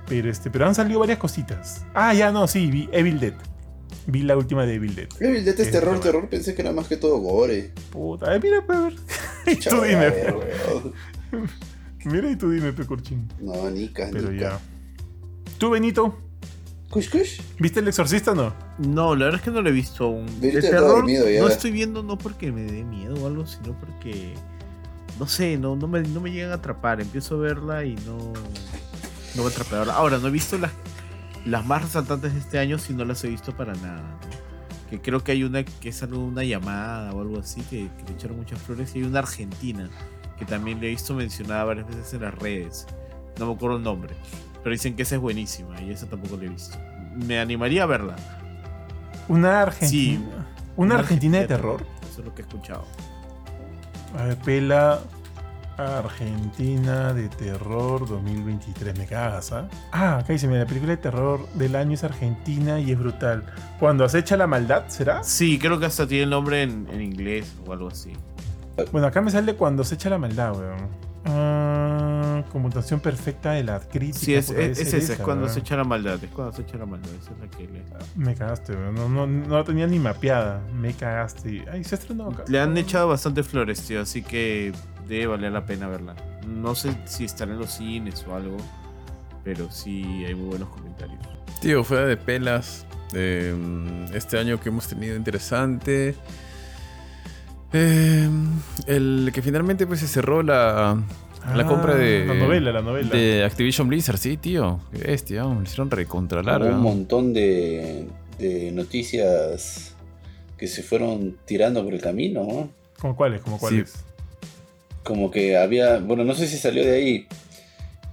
Pero este. Pero han salido varias cositas. Ah, ya no, sí, vi Evil Dead. Vi la última de Evil Dead. Evil Dead es Es terror, terror. Pensé que era más que todo gore. Puta, ay, mira, a ver. Y tú dime, ver. Mira y tú dime, Pecurchín. No, nica, Pero nica. ya. ¿Tú, Benito? Kush, kush. ¿Viste el exorcista o no? No, la verdad es que no lo he visto aún. Todo terror dormido ya. no estoy viendo no porque me dé miedo o algo, sino porque no sé, no, no, me, no me llegan a atrapar. Empiezo a verla y no, no me atrapa. Ahora, ahora, no he visto las, las más resaltantes de este año, si no las he visto para nada. ¿no? Que creo que hay una que es algo, una llamada o algo así, que, que le echaron muchas flores. Y hay una argentina, que también le he visto mencionada varias veces en las redes. No me acuerdo el nombre. Pero dicen que esa es buenísima y esa tampoco la he visto. Me animaría a verla. Una argentina. Sí. ¿Una argentina de terror? Eso es lo que he escuchado. A ver, pela Argentina de terror 2023. Me cagas, ¿ah? Ah, acá dice, mira, la película de terror del año es Argentina y es brutal. Cuando acecha la maldad, ¿será? Sí, creo que hasta tiene el nombre en, en inglés o algo así. Bueno, acá me sale cuando acecha la maldad, weón. Ah, conmutación perfecta de la crítica. Sí, es, es, es esa, es cuando se echa la maldad. Es cuando se echa la maldad. Esa es la que le. Me cagaste. No, no, no la tenía ni mapeada. Me cagaste. Ay, se estrenó acá. Le han echado bastante flores, tío, así que debe valer la pena verla. No sé si estará en los cines o algo, pero sí hay muy buenos comentarios. Tío, fuera de pelas. eh, este año que hemos tenido interesante. eh, el que finalmente pues se cerró la, la Ah, compra de. La novela, la novela. De Activision Blizzard, sí, tío. Qué bestia, me hicieron recontra Hubo larga. un montón de, de noticias que se fueron tirando por el camino, ¿no? ¿Cómo cuáles? ¿Cómo cuáles? Como que había, bueno, no sé si salió de ahí,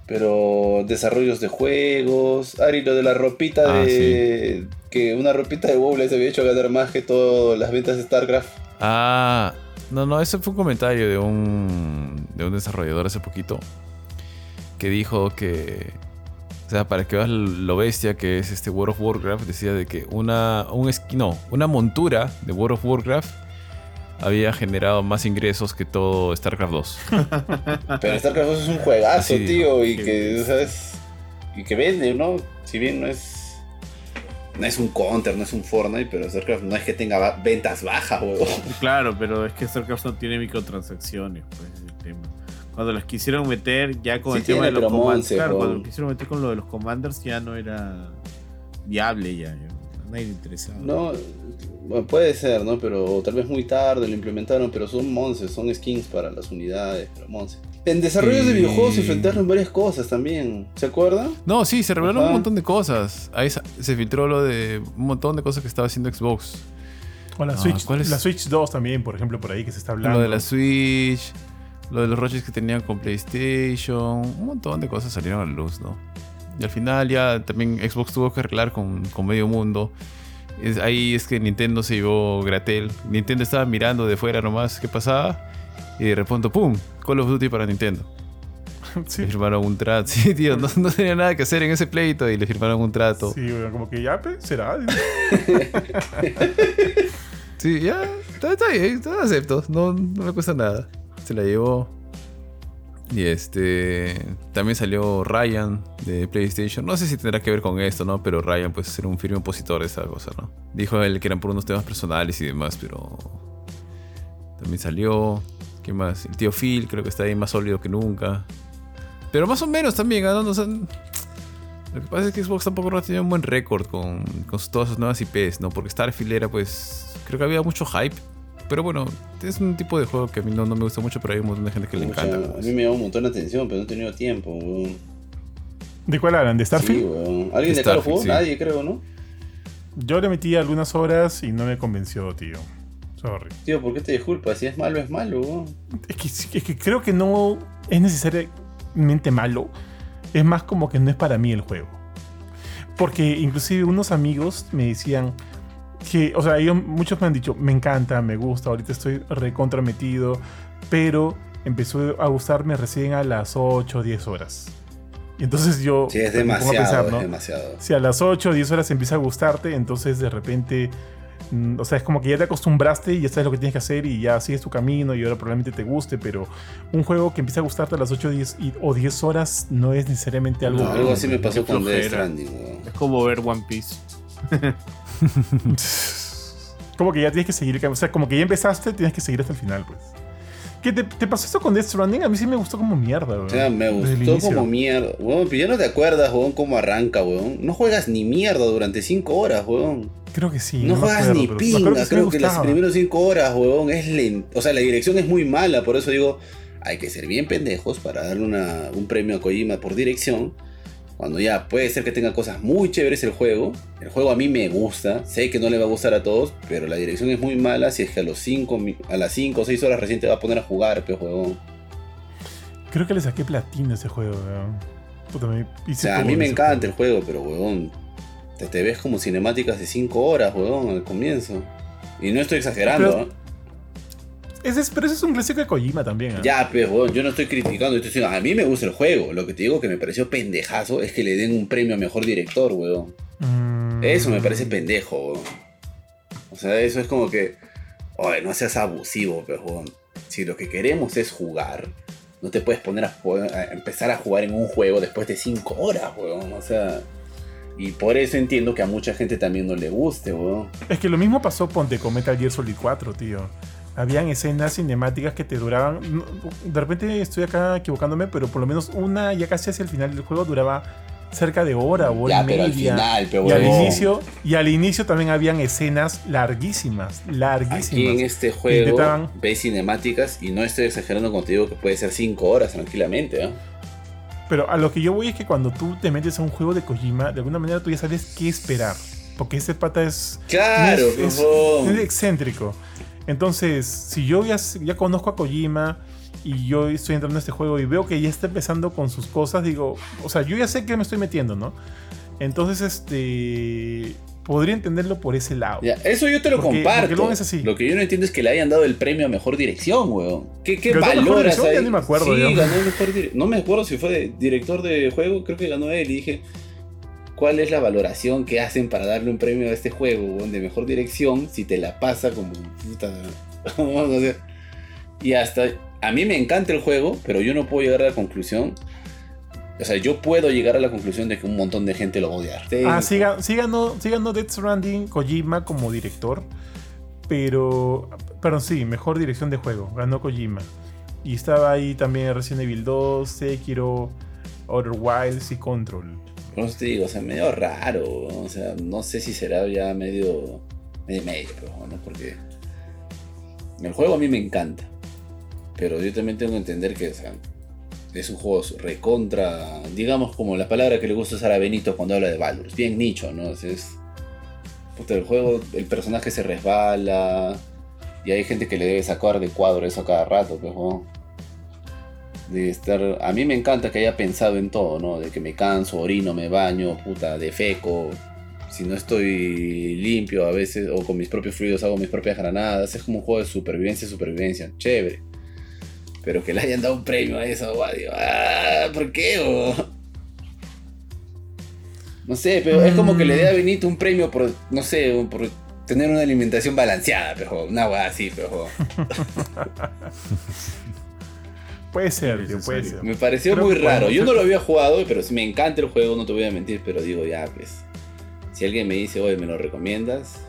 pero desarrollos de juegos. Ari, lo de la ropita Ah, de. Que una ropita de WoW les había hecho ganar más que todas las ventas de StarCraft. Ah, no, no, ese fue un comentario de un, de un desarrollador hace poquito que dijo que, o sea, para que veas lo bestia que es este World of Warcraft, decía de que una, un no, una montura de World of Warcraft había generado más ingresos que todo StarCraft 2. Pero StarCraft 2 es un juegazo, Así dijo. tío, y que. ¿sabes? Y que vende, ¿no? Si bien no es. No es un counter, no es un Fortnite, pero StarCraft no es que tenga ventas bajas, huevón. Claro, pero es que StarCraft no tiene microtransacciones, pues Cuando las quisieron meter ya con Sí el tema de los commanders, claro, cuando lo quisieron meter con lo de los commanders ya no era viable ya, a nadie le interesaba. No, bueno, puede ser, ¿no? Pero tal vez muy tarde lo implementaron, pero son monces, son skins para las unidades, pero monces. En desarrollos de videojuegos se enfrentaron varias cosas también, ¿se acuerdan? No, sí, se revelaron Ajá. un montón de cosas. Ahí se filtró lo de un montón de cosas que estaba haciendo Xbox. O la, Ah, Switch, ¿cuál es? la Switch 2 también, por ejemplo, por ahí que se está hablando. Lo de la Switch, lo de los roches que tenían con PlayStation, un montón de cosas salieron a la luz, ¿no? Y al final ya también Xbox tuvo que arreglar con, con medio mundo. Es- ahí es que Nintendo se llevó Gratel. Nintendo estaba mirando de fuera nomás qué pasaba. Y de repente, ¡pum! Call of Duty para Nintendo. Sí, Le firmaron un trato. Sí, tío, no, no tenía nada que hacer en ese pleito y le firmaron un trato. sí, weón, como que ya, será. Sí, ya, está, está bien, está- acepto, no, no me cuesta nada. Se la llevó. Y este. También salió Ryan de PlayStation. No sé si tendrá que ver con esto, ¿no? Pero Ryan, pues, era un firme opositor de esa cosa, ¿no? Dijo él que eran por unos temas personales y demás, pero. También salió. ¿Qué más? El tío Phil, creo que está ahí más sólido que nunca. Pero más o menos también, ¿ah? lo que pasa es que Xbox tampoco no tenía un buen récord con, todas sus nuevas IPs, ¿no? Porque Starfield era, pues. Creo que había mucho hype. Pero bueno, es un tipo de juego que a mí no, no me gusta mucho, pero hay un montón de gente que le encanta. a pues. mí me llama un montón la atención, pero no he tenido tiempo, weón. ¿De cuál hablan? ¿De Starfield? Sí, weón. ¿Alguien de acá lo Starfield, jugó? sí. Nadie, creo, ¿no? Yo le metí algunas horas y no me convenció, tío. Sorry. Tío, ¿por qué te disculpas? Si es malo, es malo, weón. Es que, es que creo que no es necesariamente malo. Es más como que no es para mí el juego. Porque inclusive unos amigos me decían que, o sea, ellos, muchos me han dicho, me encanta, me gusta, ahorita estoy recontra metido, pero empezó a gustarme recién a las 8 o 10 horas. Y entonces yo Sí, es me pongo a demasiado, pensar, es ¿no? demasiado. Si a las 8 o 10 horas empieza a gustarte, entonces de repente, mm, o sea, es como que ya te acostumbraste y ya sabes lo que tienes que hacer y ya sigues tu camino y ahora probablemente te guste, pero un juego que empieza a gustarte a las 8 o 10, y- o 10 horas no es necesariamente algo... No, algo así me pasó con Death. Stranding. Es como ver One Piece. como que ya tienes que seguir, o sea, como que ya empezaste, tienes que seguir hasta el final, pues. ¿Qué te, te pasó eso con Death Stranding? A mí sí me gustó como mierda, weón. O sea, me gustó como mierda. Weón, pero ya no te acuerdas, weón, cómo arranca, weón. No juegas ni mierda durante 5 horas, weón. Creo que sí. No, juegas acuerdo, ni pinga. sí Creo que las primeras 5 horas, weón, es lento. O sea, la dirección es muy mala. Por eso digo, hay que ser bien pendejos para darle una- un premio a Kojima por dirección. Cuando ya puede ser que tenga cosas muy chéveres el juego. El juego a mí me gusta. Sé que no le va a gustar a todos. Pero la dirección es muy mala. Si es que a, los cinco, a las 5 o 6 horas recién te va a poner a jugar, pero juego. Creo que le saqué platino a ese juego, weón. Puta, me O hice sea, a mí me encanta juego. el juego, pero weón, te, te ves como cinemáticas de 5 horas, weón, al comienzo. Y no estoy exagerando, Pero- ¿eh? Ese es, pero ese es un clásico de Kojima también. ¿ah? Ya, pero yo no estoy criticando, estoy diciendo, a mí me gusta el juego. Lo que te digo que me pareció pendejazo es que le den un premio a mejor director, weón. Mm. Eso me parece pendejo, weón. O sea, eso es como que, oye, no seas abusivo, pero weón. Si lo que queremos es jugar, no te puedes poner a, jugar- a empezar a jugar en un juego después de 5 horas, weón. O sea, y por eso entiendo que a mucha gente también no le guste, weón. Es que lo mismo pasó ponte con Metal Gear Solid 4, tío. Habían escenas cinemáticas que te duraban. De repente estoy acá equivocándome, pero por lo menos una ya casi hacia el final del juego duraba cerca de hora o hora Ya, y pero al media. final, pero y al inicio, y al inicio también habían escenas larguísimas, larguísimas. Aquí en este juego Intentaban- ves cinemáticas y no estoy exagerando cuando te digo que puede ser 5 horas tranquilamente, ¿eh? Pero a lo que yo voy es que cuando tú te metes a un juego de Kojima, de alguna manera tú ya sabes qué esperar. Porque este pata es. Claro, es, es- es excéntrico. Entonces, si yo ya, ya conozco a Kojima y yo estoy entrando en este juego y veo que ya está empezando con sus cosas, digo, o sea, yo ya sé que me estoy metiendo, ¿no? Entonces, este. Podría entenderlo por ese lado. Ya, eso yo te lo Porque- comparto. porque es así. Lo que yo no entiendo es que le hayan dado el premio a mejor dirección, weón. ¿Qué, qué ¿Ganó mejor valoras ahí? Ya ni me acuerdo, Sí, yo. ganó mejor dire- No me acuerdo si fue director de juego, creo que ganó él. Y dije, ¿cuál es la valoración que hacen para darle un premio a este juego, de mejor dirección si te la pasa como puta? no. Y hasta. A mí me encanta el juego, pero yo no puedo llegar a la conclusión. O sea, yo puedo llegar a la conclusión de que un montón de gente lo va a odiar. Ah, ganó, sí ganó Death Stranding Kojima como director. Pero. Perdón, sí, mejor dirección de juego. Ganó Kojima. Y estaba ahí también Resident Evil 2, Sekiro, Outer Wilds y Control. Por eso te digo, o sea, medio raro, o sea, no sé si será ya medio, medio medio, bueno, porque el juego a mí me encanta, pero yo también tengo que entender que, o sea, es un juego recontra, digamos como la palabra que le gusta usar a Benito cuando habla de Valor, bien nicho, ¿no? Sea, es, puta, el juego, el personaje se resbala, y hay gente que le debe sacar de cuadro eso a cada rato, pues, weón. De estar. A mí me encanta que haya pensado en todo, ¿no? De que me canso, orino, me baño, puta, defeco. Si no estoy limpio a veces, o con mis propios fluidos hago mis propias granadas. Es como un juego de supervivencia, supervivencia. Chévere. Pero que le hayan dado un premio a eso, digo, ah, ¿por qué? o? No sé, pero es como que le dé a Benito un premio por, no sé, por tener una alimentación balanceada, pero una weá así, pero. Puede ser, tío, puede ser. Me pareció Creo muy raro. Yo no lo había jugado, pero sí me encanta el juego, no te voy a mentir, pero digo, ya, pues. Si alguien me dice, oye, ¿me lo recomiendas?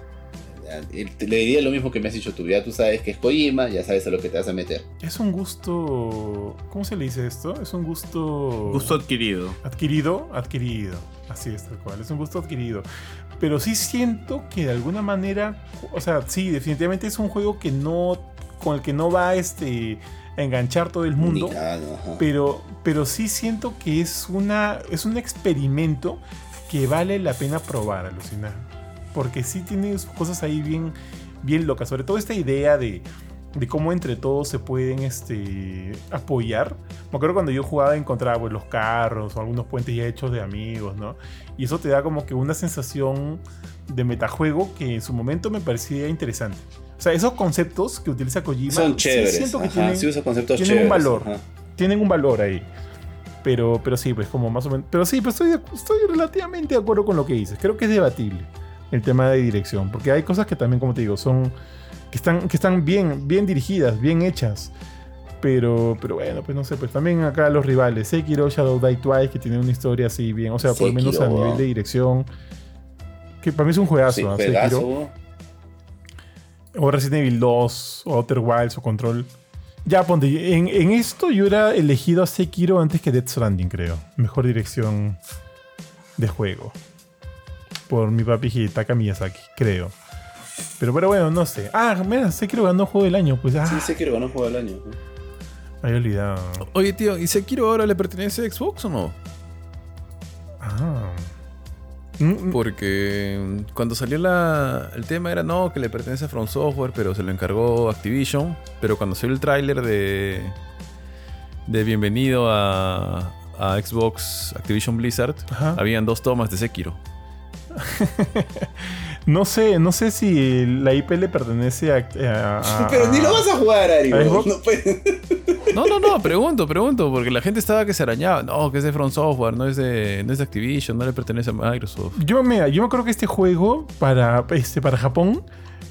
Le diría lo mismo que me has dicho tú. Ya tú sabes que es Kojima, ya sabes a lo que te vas a meter. Es un gusto. ¿Cómo se le dice esto? Es un gusto. Gusto adquirido. Adquirido, adquirido. Así es, tal cual. Es un gusto adquirido. Pero sí siento que de alguna manera. O sea, sí, definitivamente es un juego que no. con el que no va este, enganchar todo el mundo. Pero, pero sí siento que es una. es un experimento que vale la pena probar, alucinar. Porque sí tiene cosas ahí bien, bien locas. Sobre todo esta idea de, de cómo entre todos se pueden este, apoyar. Me acuerdo cuando yo jugaba encontraba pues, los carros o algunos puentes ya hechos de amigos, ¿no? Y eso te da como que una sensación de metajuego que en su momento me parecía interesante. O sea, esos conceptos que utiliza Kojima Son sí chéveres. siento que ajá, tienen, sí usa conceptos tienen un valor. ajá. tienen un valor ahí. Pero, pero sí, pues como más o menos. Pero sí, pues estoy, estoy relativamente de acuerdo con lo que dices. Creo que es debatible el tema de dirección. Porque hay cosas que también, como te digo, son. que están, que están bien, bien dirigidas, bien hechas. Pero, pero bueno, pues no sé, pues también acá los rivales. Sekiro, Shadow Die Twice, que tienen una historia así bien. O sea, por lo menos a nivel de dirección. Que para mí es un juegazo, Sí, ¿ah? Sekiro. O Resident Evil 2, o Outer Wilds, o Control. Ya, ponte, en, en esto yo hubiera elegido a Sekiro antes que Death Stranding, creo. Mejor dirección de juego. Por mi papi Hidetaka Miyazaki, creo. Pero, pero bueno, no sé. Ah, mira, Sekiro ganó Juego del Año. Pues, ah, Sí, Sekiro ganó juego del año. me había olvidado. Oye, tío, ¿y Sekiro ahora le pertenece a Xbox o no? Ah. Mm, mm, Porque cuando salió la, el tema era no, que le pertenece a From Software, pero se lo encargó Activision. Pero cuando salió el tráiler de, de Bienvenido a, a Xbox Activision Blizzard, Ajá. habían dos tomas de Sekiro. No sé, no sé si la IP le pertenece a. a- a- Pero ni lo vas a jugar, Ari. ¿A? No No, no, no, pregunto, pregunto, porque la gente estaba que se arañaba. No, que es de Front Software, no es de, no es de Activision, no le pertenece a Microsoft. Yo, mira, yo me acuerdo que este juego para, este, para Japón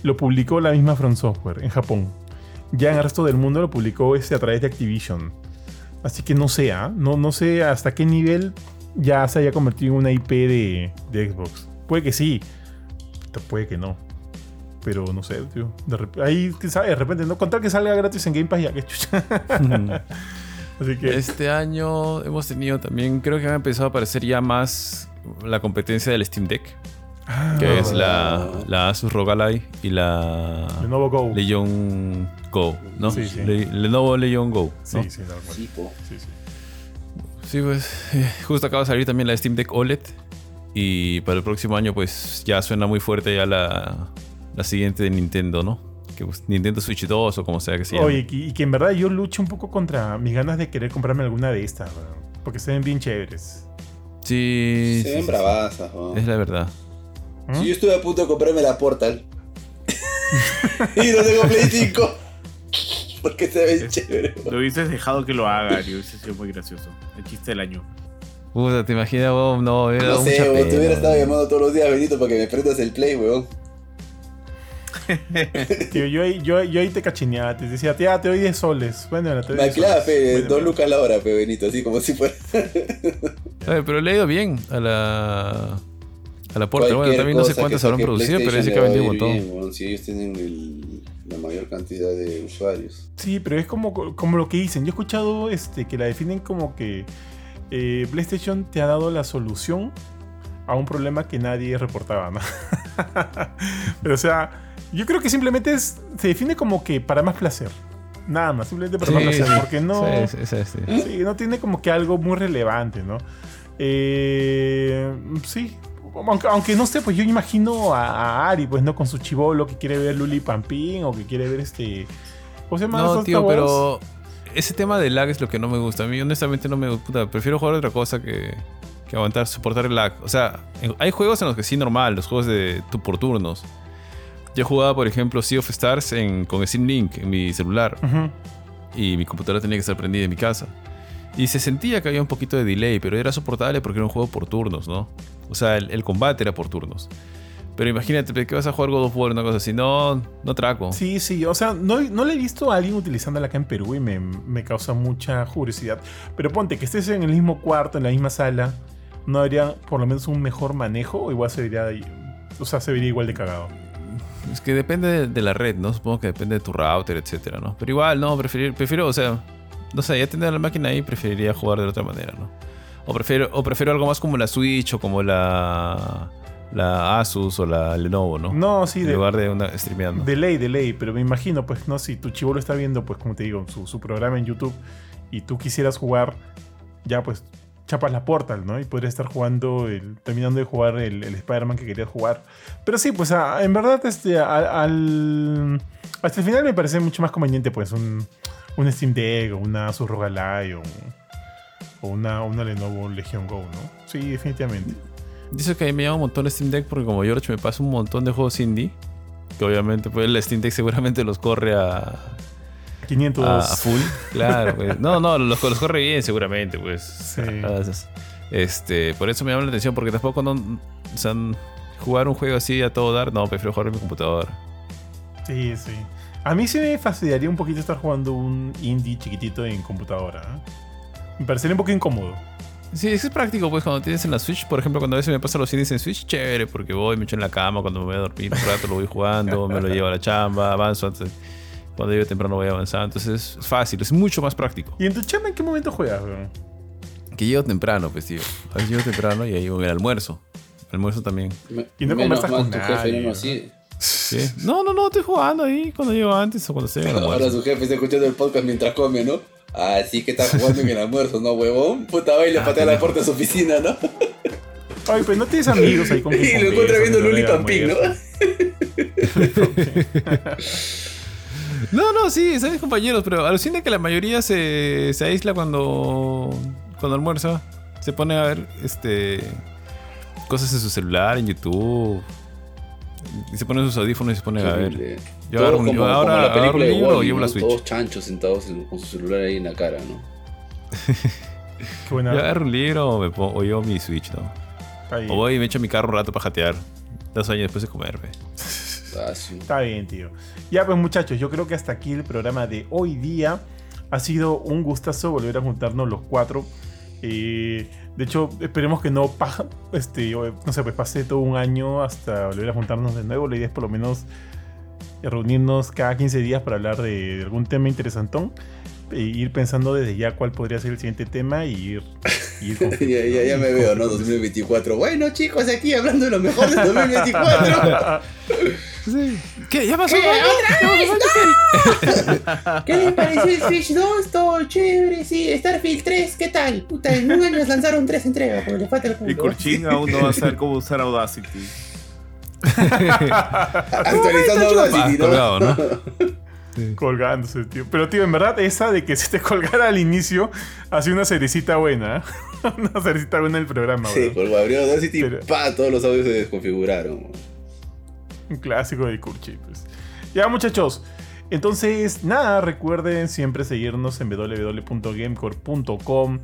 lo publicó la misma From Software en Japón. Ya en el resto del mundo lo publicó este a través de Activision. Así que no sé, ¿ah? no, no sé hasta qué nivel ya se haya convertido en una IP de, de Xbox. Puede que sí, puede que no. Pero no sé, tío. De rep- ahí, quién sabe, de repente, no contar que salga gratis en Game Pass ya, que chucha. Así que. Este año hemos tenido también, creo que ha empezado a aparecer ya más la competencia del Steam Deck, Ah, que es la, la Asus ROG Ally y la Lenovo Go. Legion Go, ¿no? Sí, sí. Le- Lenovo Legion Go. ¿no? Sí, sí. Sí, sí. Sí, pues eh, justo acaba de salir también la Steam Deck OLED y para el próximo año pues ya suena muy fuerte ya la, la siguiente de Nintendo, ¿no? Que pues, Nintendo Switch 2 o como sea que se llame. Oye, y que en verdad yo lucho un poco contra mis ganas de querer comprarme alguna de estas, weón, porque se ven bien chéveres. Sí, Se sí, ven sí, bravazas, weón. es la verdad. ¿Mm? Si yo estuve a punto de comprarme la Portal. y no tengo Play 5. Porque se ven chévere. weón. Lo hubieses dejado que lo haga, y hubiese sido muy gracioso. El chiste del año. Puta, te imaginas, weón? no, hubiera No sé, weón. Te hubiera estado llamando todos los días, Benito, para que me prendas el Play, weón. Tío, yo, ahí- yo, yo ahí te cachineaba, te decía, tía, te doy 10 soles. Bueno, te doy Me 10 alquilaba, soles. fe, dos lucas la hora, pe, Benito, así como si fuera. Oye, pero le ha ido bien a la. A la Portal. Bueno, también no sé cuántas habrán producido, pero dice que ha vendido un montón. bien, weón, si ellos tienen el- la mayor cantidad de usuarios. Sí, pero es como, como lo que dicen. Yo he escuchado este, que la definen como que eh, PlayStation te ha dado la solución a un problema que nadie reportaba, ¿no? pero o sea, yo creo que simplemente es, se define como que para más placer. Nada más, simplemente para más placer. Porque no... Sí, sí, tiene como que algo muy relevante, ¿no? Eh, sí. Aunque, aunque no sé, pues yo imagino a, a Ari, pues, ¿no? Con su chivolo que quiere ver Luli Pampín o que quiere ver este. ¿Cómo se llama? No, tío, pero ese tema de lag es lo que no me gusta. A mí, honestamente, no me gusta. Prefiero jugar otra cosa que, que aguantar, soportar el lag. O sea, en- hay juegos en los que sí, normal, los juegos de tu por turnos. Yo jugaba, por ejemplo, Sea of Stars en, con Steam Link en mi celular Ujú. y mi computadora tenía que estar prendida en mi casa. Y se sentía que había un poquito de delay, pero era soportable porque era un juego por turnos, ¿no? O sea, el, el combate era por turnos. Pero imagínate, ¿qué vas a jugar God of War? Una cosa así. No, no traco. Sí, sí. O sea, no, no le he visto a alguien utilizándola acá en Perú y me, me causa mucha curiosidad. Pero ponte que estés en el mismo cuarto, en la misma sala. ¿No habría por lo menos un mejor manejo? O igual se vería. O sea, se vería igual de cagado. Es que depende de, de la red, ¿no? Supongo que depende de tu router, etcétera, ¿no? Pero igual, no, preferir, prefiero, o sea, no sé, ya tener la máquina ahí, preferiría jugar de otra manera, ¿no? O prefiero, o prefiero algo más como la Switch o como la, la Asus o la Lenovo, ¿no? No, sí, en de, lugar de una streameando. De ley, de ley, pero me imagino, pues, no, si tu chivolo está viendo, pues, como te digo, su, su programa en YouTube y tú quisieras jugar, ya, pues, chapas la Portal, ¿no? Y podrías estar jugando, el- terminando de jugar el, el Spider-Man que querías jugar. Pero sí, pues, a- en verdad, este, a- al, hasta el final me parece mucho más conveniente, pues, un, un Steam Deck o una Asus ROG Ally o, o una, una Lenovo Legion Go, ¿no? Sí, definitivamente. Dice que a mí me llama un montón Steam Deck porque como George me pasa un montón de juegos indie, que obviamente pues el Steam Deck seguramente los corre a, 500... a, a full. Claro, pues. No, no, los, los corre bien seguramente, pues. Sí. Este, por eso me llama la atención, porque tampoco no, o sea, jugar un juego así a todo dar, no, prefiero jugar en mi computadora. Sí, sí. A mí sí me fastidiaría un poquito estar jugando un indie chiquitito en computadora. ¿eh? Me parecería un poco incómodo. Sí, es que es práctico, pues cuando tienes en la Switch, por ejemplo, cuando a veces me pasan los indies en Switch, chévere, porque voy, me echo en la cama, cuando me voy a dormir un rato lo voy jugando, me lo llevo a la chamba, avanzo antes. Cuando llego temprano voy avanzando, entonces es fácil, es mucho más práctico. ¿Y en tu chamba en qué momento juegas, weón? Que llego temprano, pues tío. A veces llego temprano y ahí llego en el almuerzo. El almuerzo también. Me- Y no conversas con tu nadie, jefe no sigue. ¿Sí? No, no, no, estoy jugando ahí cuando llego antes o cuando estoy en el Ahora su jefe está escuchando el podcast mientras come, ¿no? Así que está jugando en el almuerzo, ¿no, huevón? Puta va y le patea la puerta de su oficina, ¿no? Ay, pues no tienes amigos ahí con Y lo encuentra viendo Luli Pampín, ¿no? No, no, sí, mis compañeros, pero alucina que la mayoría se, se aísla cuando, cuando almuerza. Se pone a ver este cosas en su celular, en YouTube. Y se ponen sus audífonos y se ponen Qué a ver. horrible. Yo Todos agarro un- como, yo como ahora la película de libro o Wall-E, llevo la ¿no? Switch. Todos chanchos sentados en- con su celular ahí en la cara, ¿no? Qué buena. Yo agarro un libro o, me pongo, o llevo mi Switch, ¿no? O voy y me echo mi carro un rato para jatear. Dos años después de comerme. Ah. Está bien, tío. Ya pues muchachos, yo creo que hasta aquí el programa de hoy día. Ha sido un gustazo volver a juntarnos los cuatro. Eh, de hecho, esperemos que no, este, no sé, pues pase todo un año hasta volver a juntarnos de nuevo. La idea es por lo menos reunirnos cada 15 días para hablar de algún tema interesantón. E ir pensando desde ya cuál podría ser el siguiente tema y ir, y ir con- ya, ya, ya me veo, ¿no? 2024. Bueno, chicos, aquí hablando de lo mejor de 2024. ¿Qué? ¿Ya pasó? ¿Qué les pareció el Switch 2? Todo chévere, sí. Starfield 3, ¿qué tal? Puta, en un año lanzaron tres entregas porque le falta el Y culo. Kurchin aún no va a saber cómo usar Audacity. Actualizando Audacity, ¿no? colgado, ¿no? colgándose, tío. Pero, tío, en verdad, esa de que se te colgara al inicio, ha sido una cerecita buena. ¿eh? una cerecita buena del programa, Sí, cuando abrió Audacity, Pero- pa, todos los audios se desconfiguraron. Un clásico de Kurchi, pues. Ya, muchachos. Entonces, nada, recuerden siempre seguirnos en www.gamecore.com,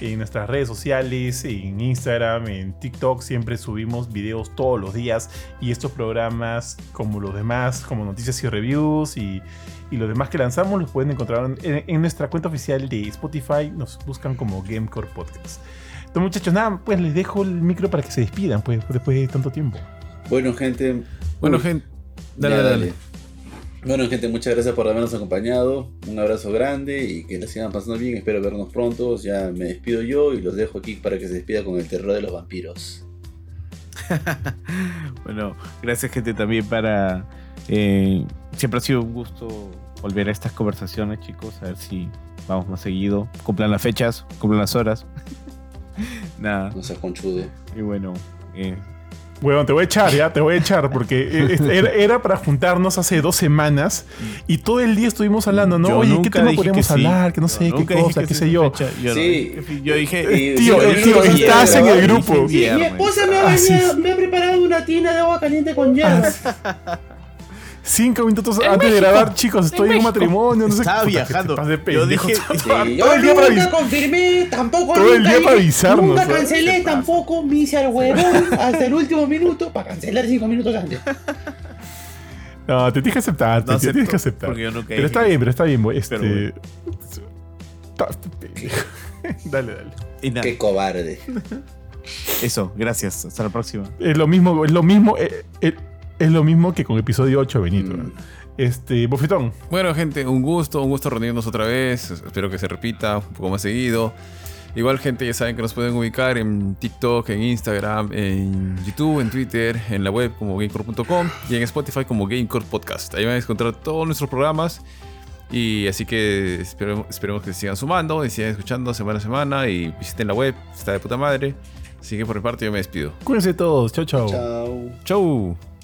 en nuestras redes sociales, en Instagram, en TikTok. Siempre subimos videos todos los días y estos programas, como los demás, como noticias y reviews y, y los demás que lanzamos, los pueden encontrar en, en nuestra cuenta oficial de Spotify. Nos buscan como Gamecore Podcast. Entonces, muchachos, nada, pues les dejo el micro para que se despidan, pues, después de tanto tiempo. Bueno, gente. Bueno, gente. Dale, dale. Bueno, gente, muchas gracias por habernos acompañado. Un abrazo grande y que la sigan pasando bien. Espero vernos pronto. Ya me despido yo y los dejo aquí para que se despida con el terror de los vampiros. Bueno, gracias gente también para... eh, siempre ha sido un gusto volver a estas conversaciones, chicos. A ver si vamos más seguido. Cumplan las fechas, cumplan las horas. Nada. No seas conchudo. Y bueno, eh, Weón, te voy a echar, ya, te voy a echar, porque eh, era, era para juntarnos hace dos semanas y todo el día estuvimos hablando, ¿no? yo Oye, ¿qué tema dije podríamos que sí. hablar? Que no Yo sé, qué dije cosa, qué sí sé yo. fecha. Yo, Sí. dije- yo dije... Y- tío, eh, sí, tío, estás en el grupo. Mi esposa me ha, Ah, venido- me ha preparado una tina de agua caliente con hierbas. Cinco minutos antes de grabar, chicos, estoy en, un matrimonio, no sé Estaba viajando. te Yo dije- todo, Sí, todo yo el día para nunca avisar. confirmé, tampoco Todo el nunca día para avisarnos, Nunca cancelé tampoco, me hice al huevón hasta el último minuto para cancelar cinco minutos antes. No, te tienes que aceptar, te, No te tienes acepto, que aceptar. porque yo nunca Pero está que bien, pero está bien, este. Pero dale, dale. Y nada, Qué cobarde. eso, gracias. Hasta la próxima. Es lo mismo, es lo mismo, eh, eh, es lo mismo que con episodio 8, Benito. Mm. Este, Bofetón. Bueno, gente, un gusto, un gusto reunirnos otra vez. Espero que se repita un poco más seguido. Igual, gente, ya saben que nos pueden ubicar en TikTok, en Instagram, en YouTube, en Twitter, en la web como gamecore.com y en Spotify como Gamecore Podcast. Ahí van a encontrar todos nuestros programas. Y así que esperemos, esperemos que se sigan sumando y sigan escuchando semana a semana. Y visiten la web, está de puta madre. Así que por mi parte yo me despido. Cuídense todos. Chao, chao. Chao. ¡Chau!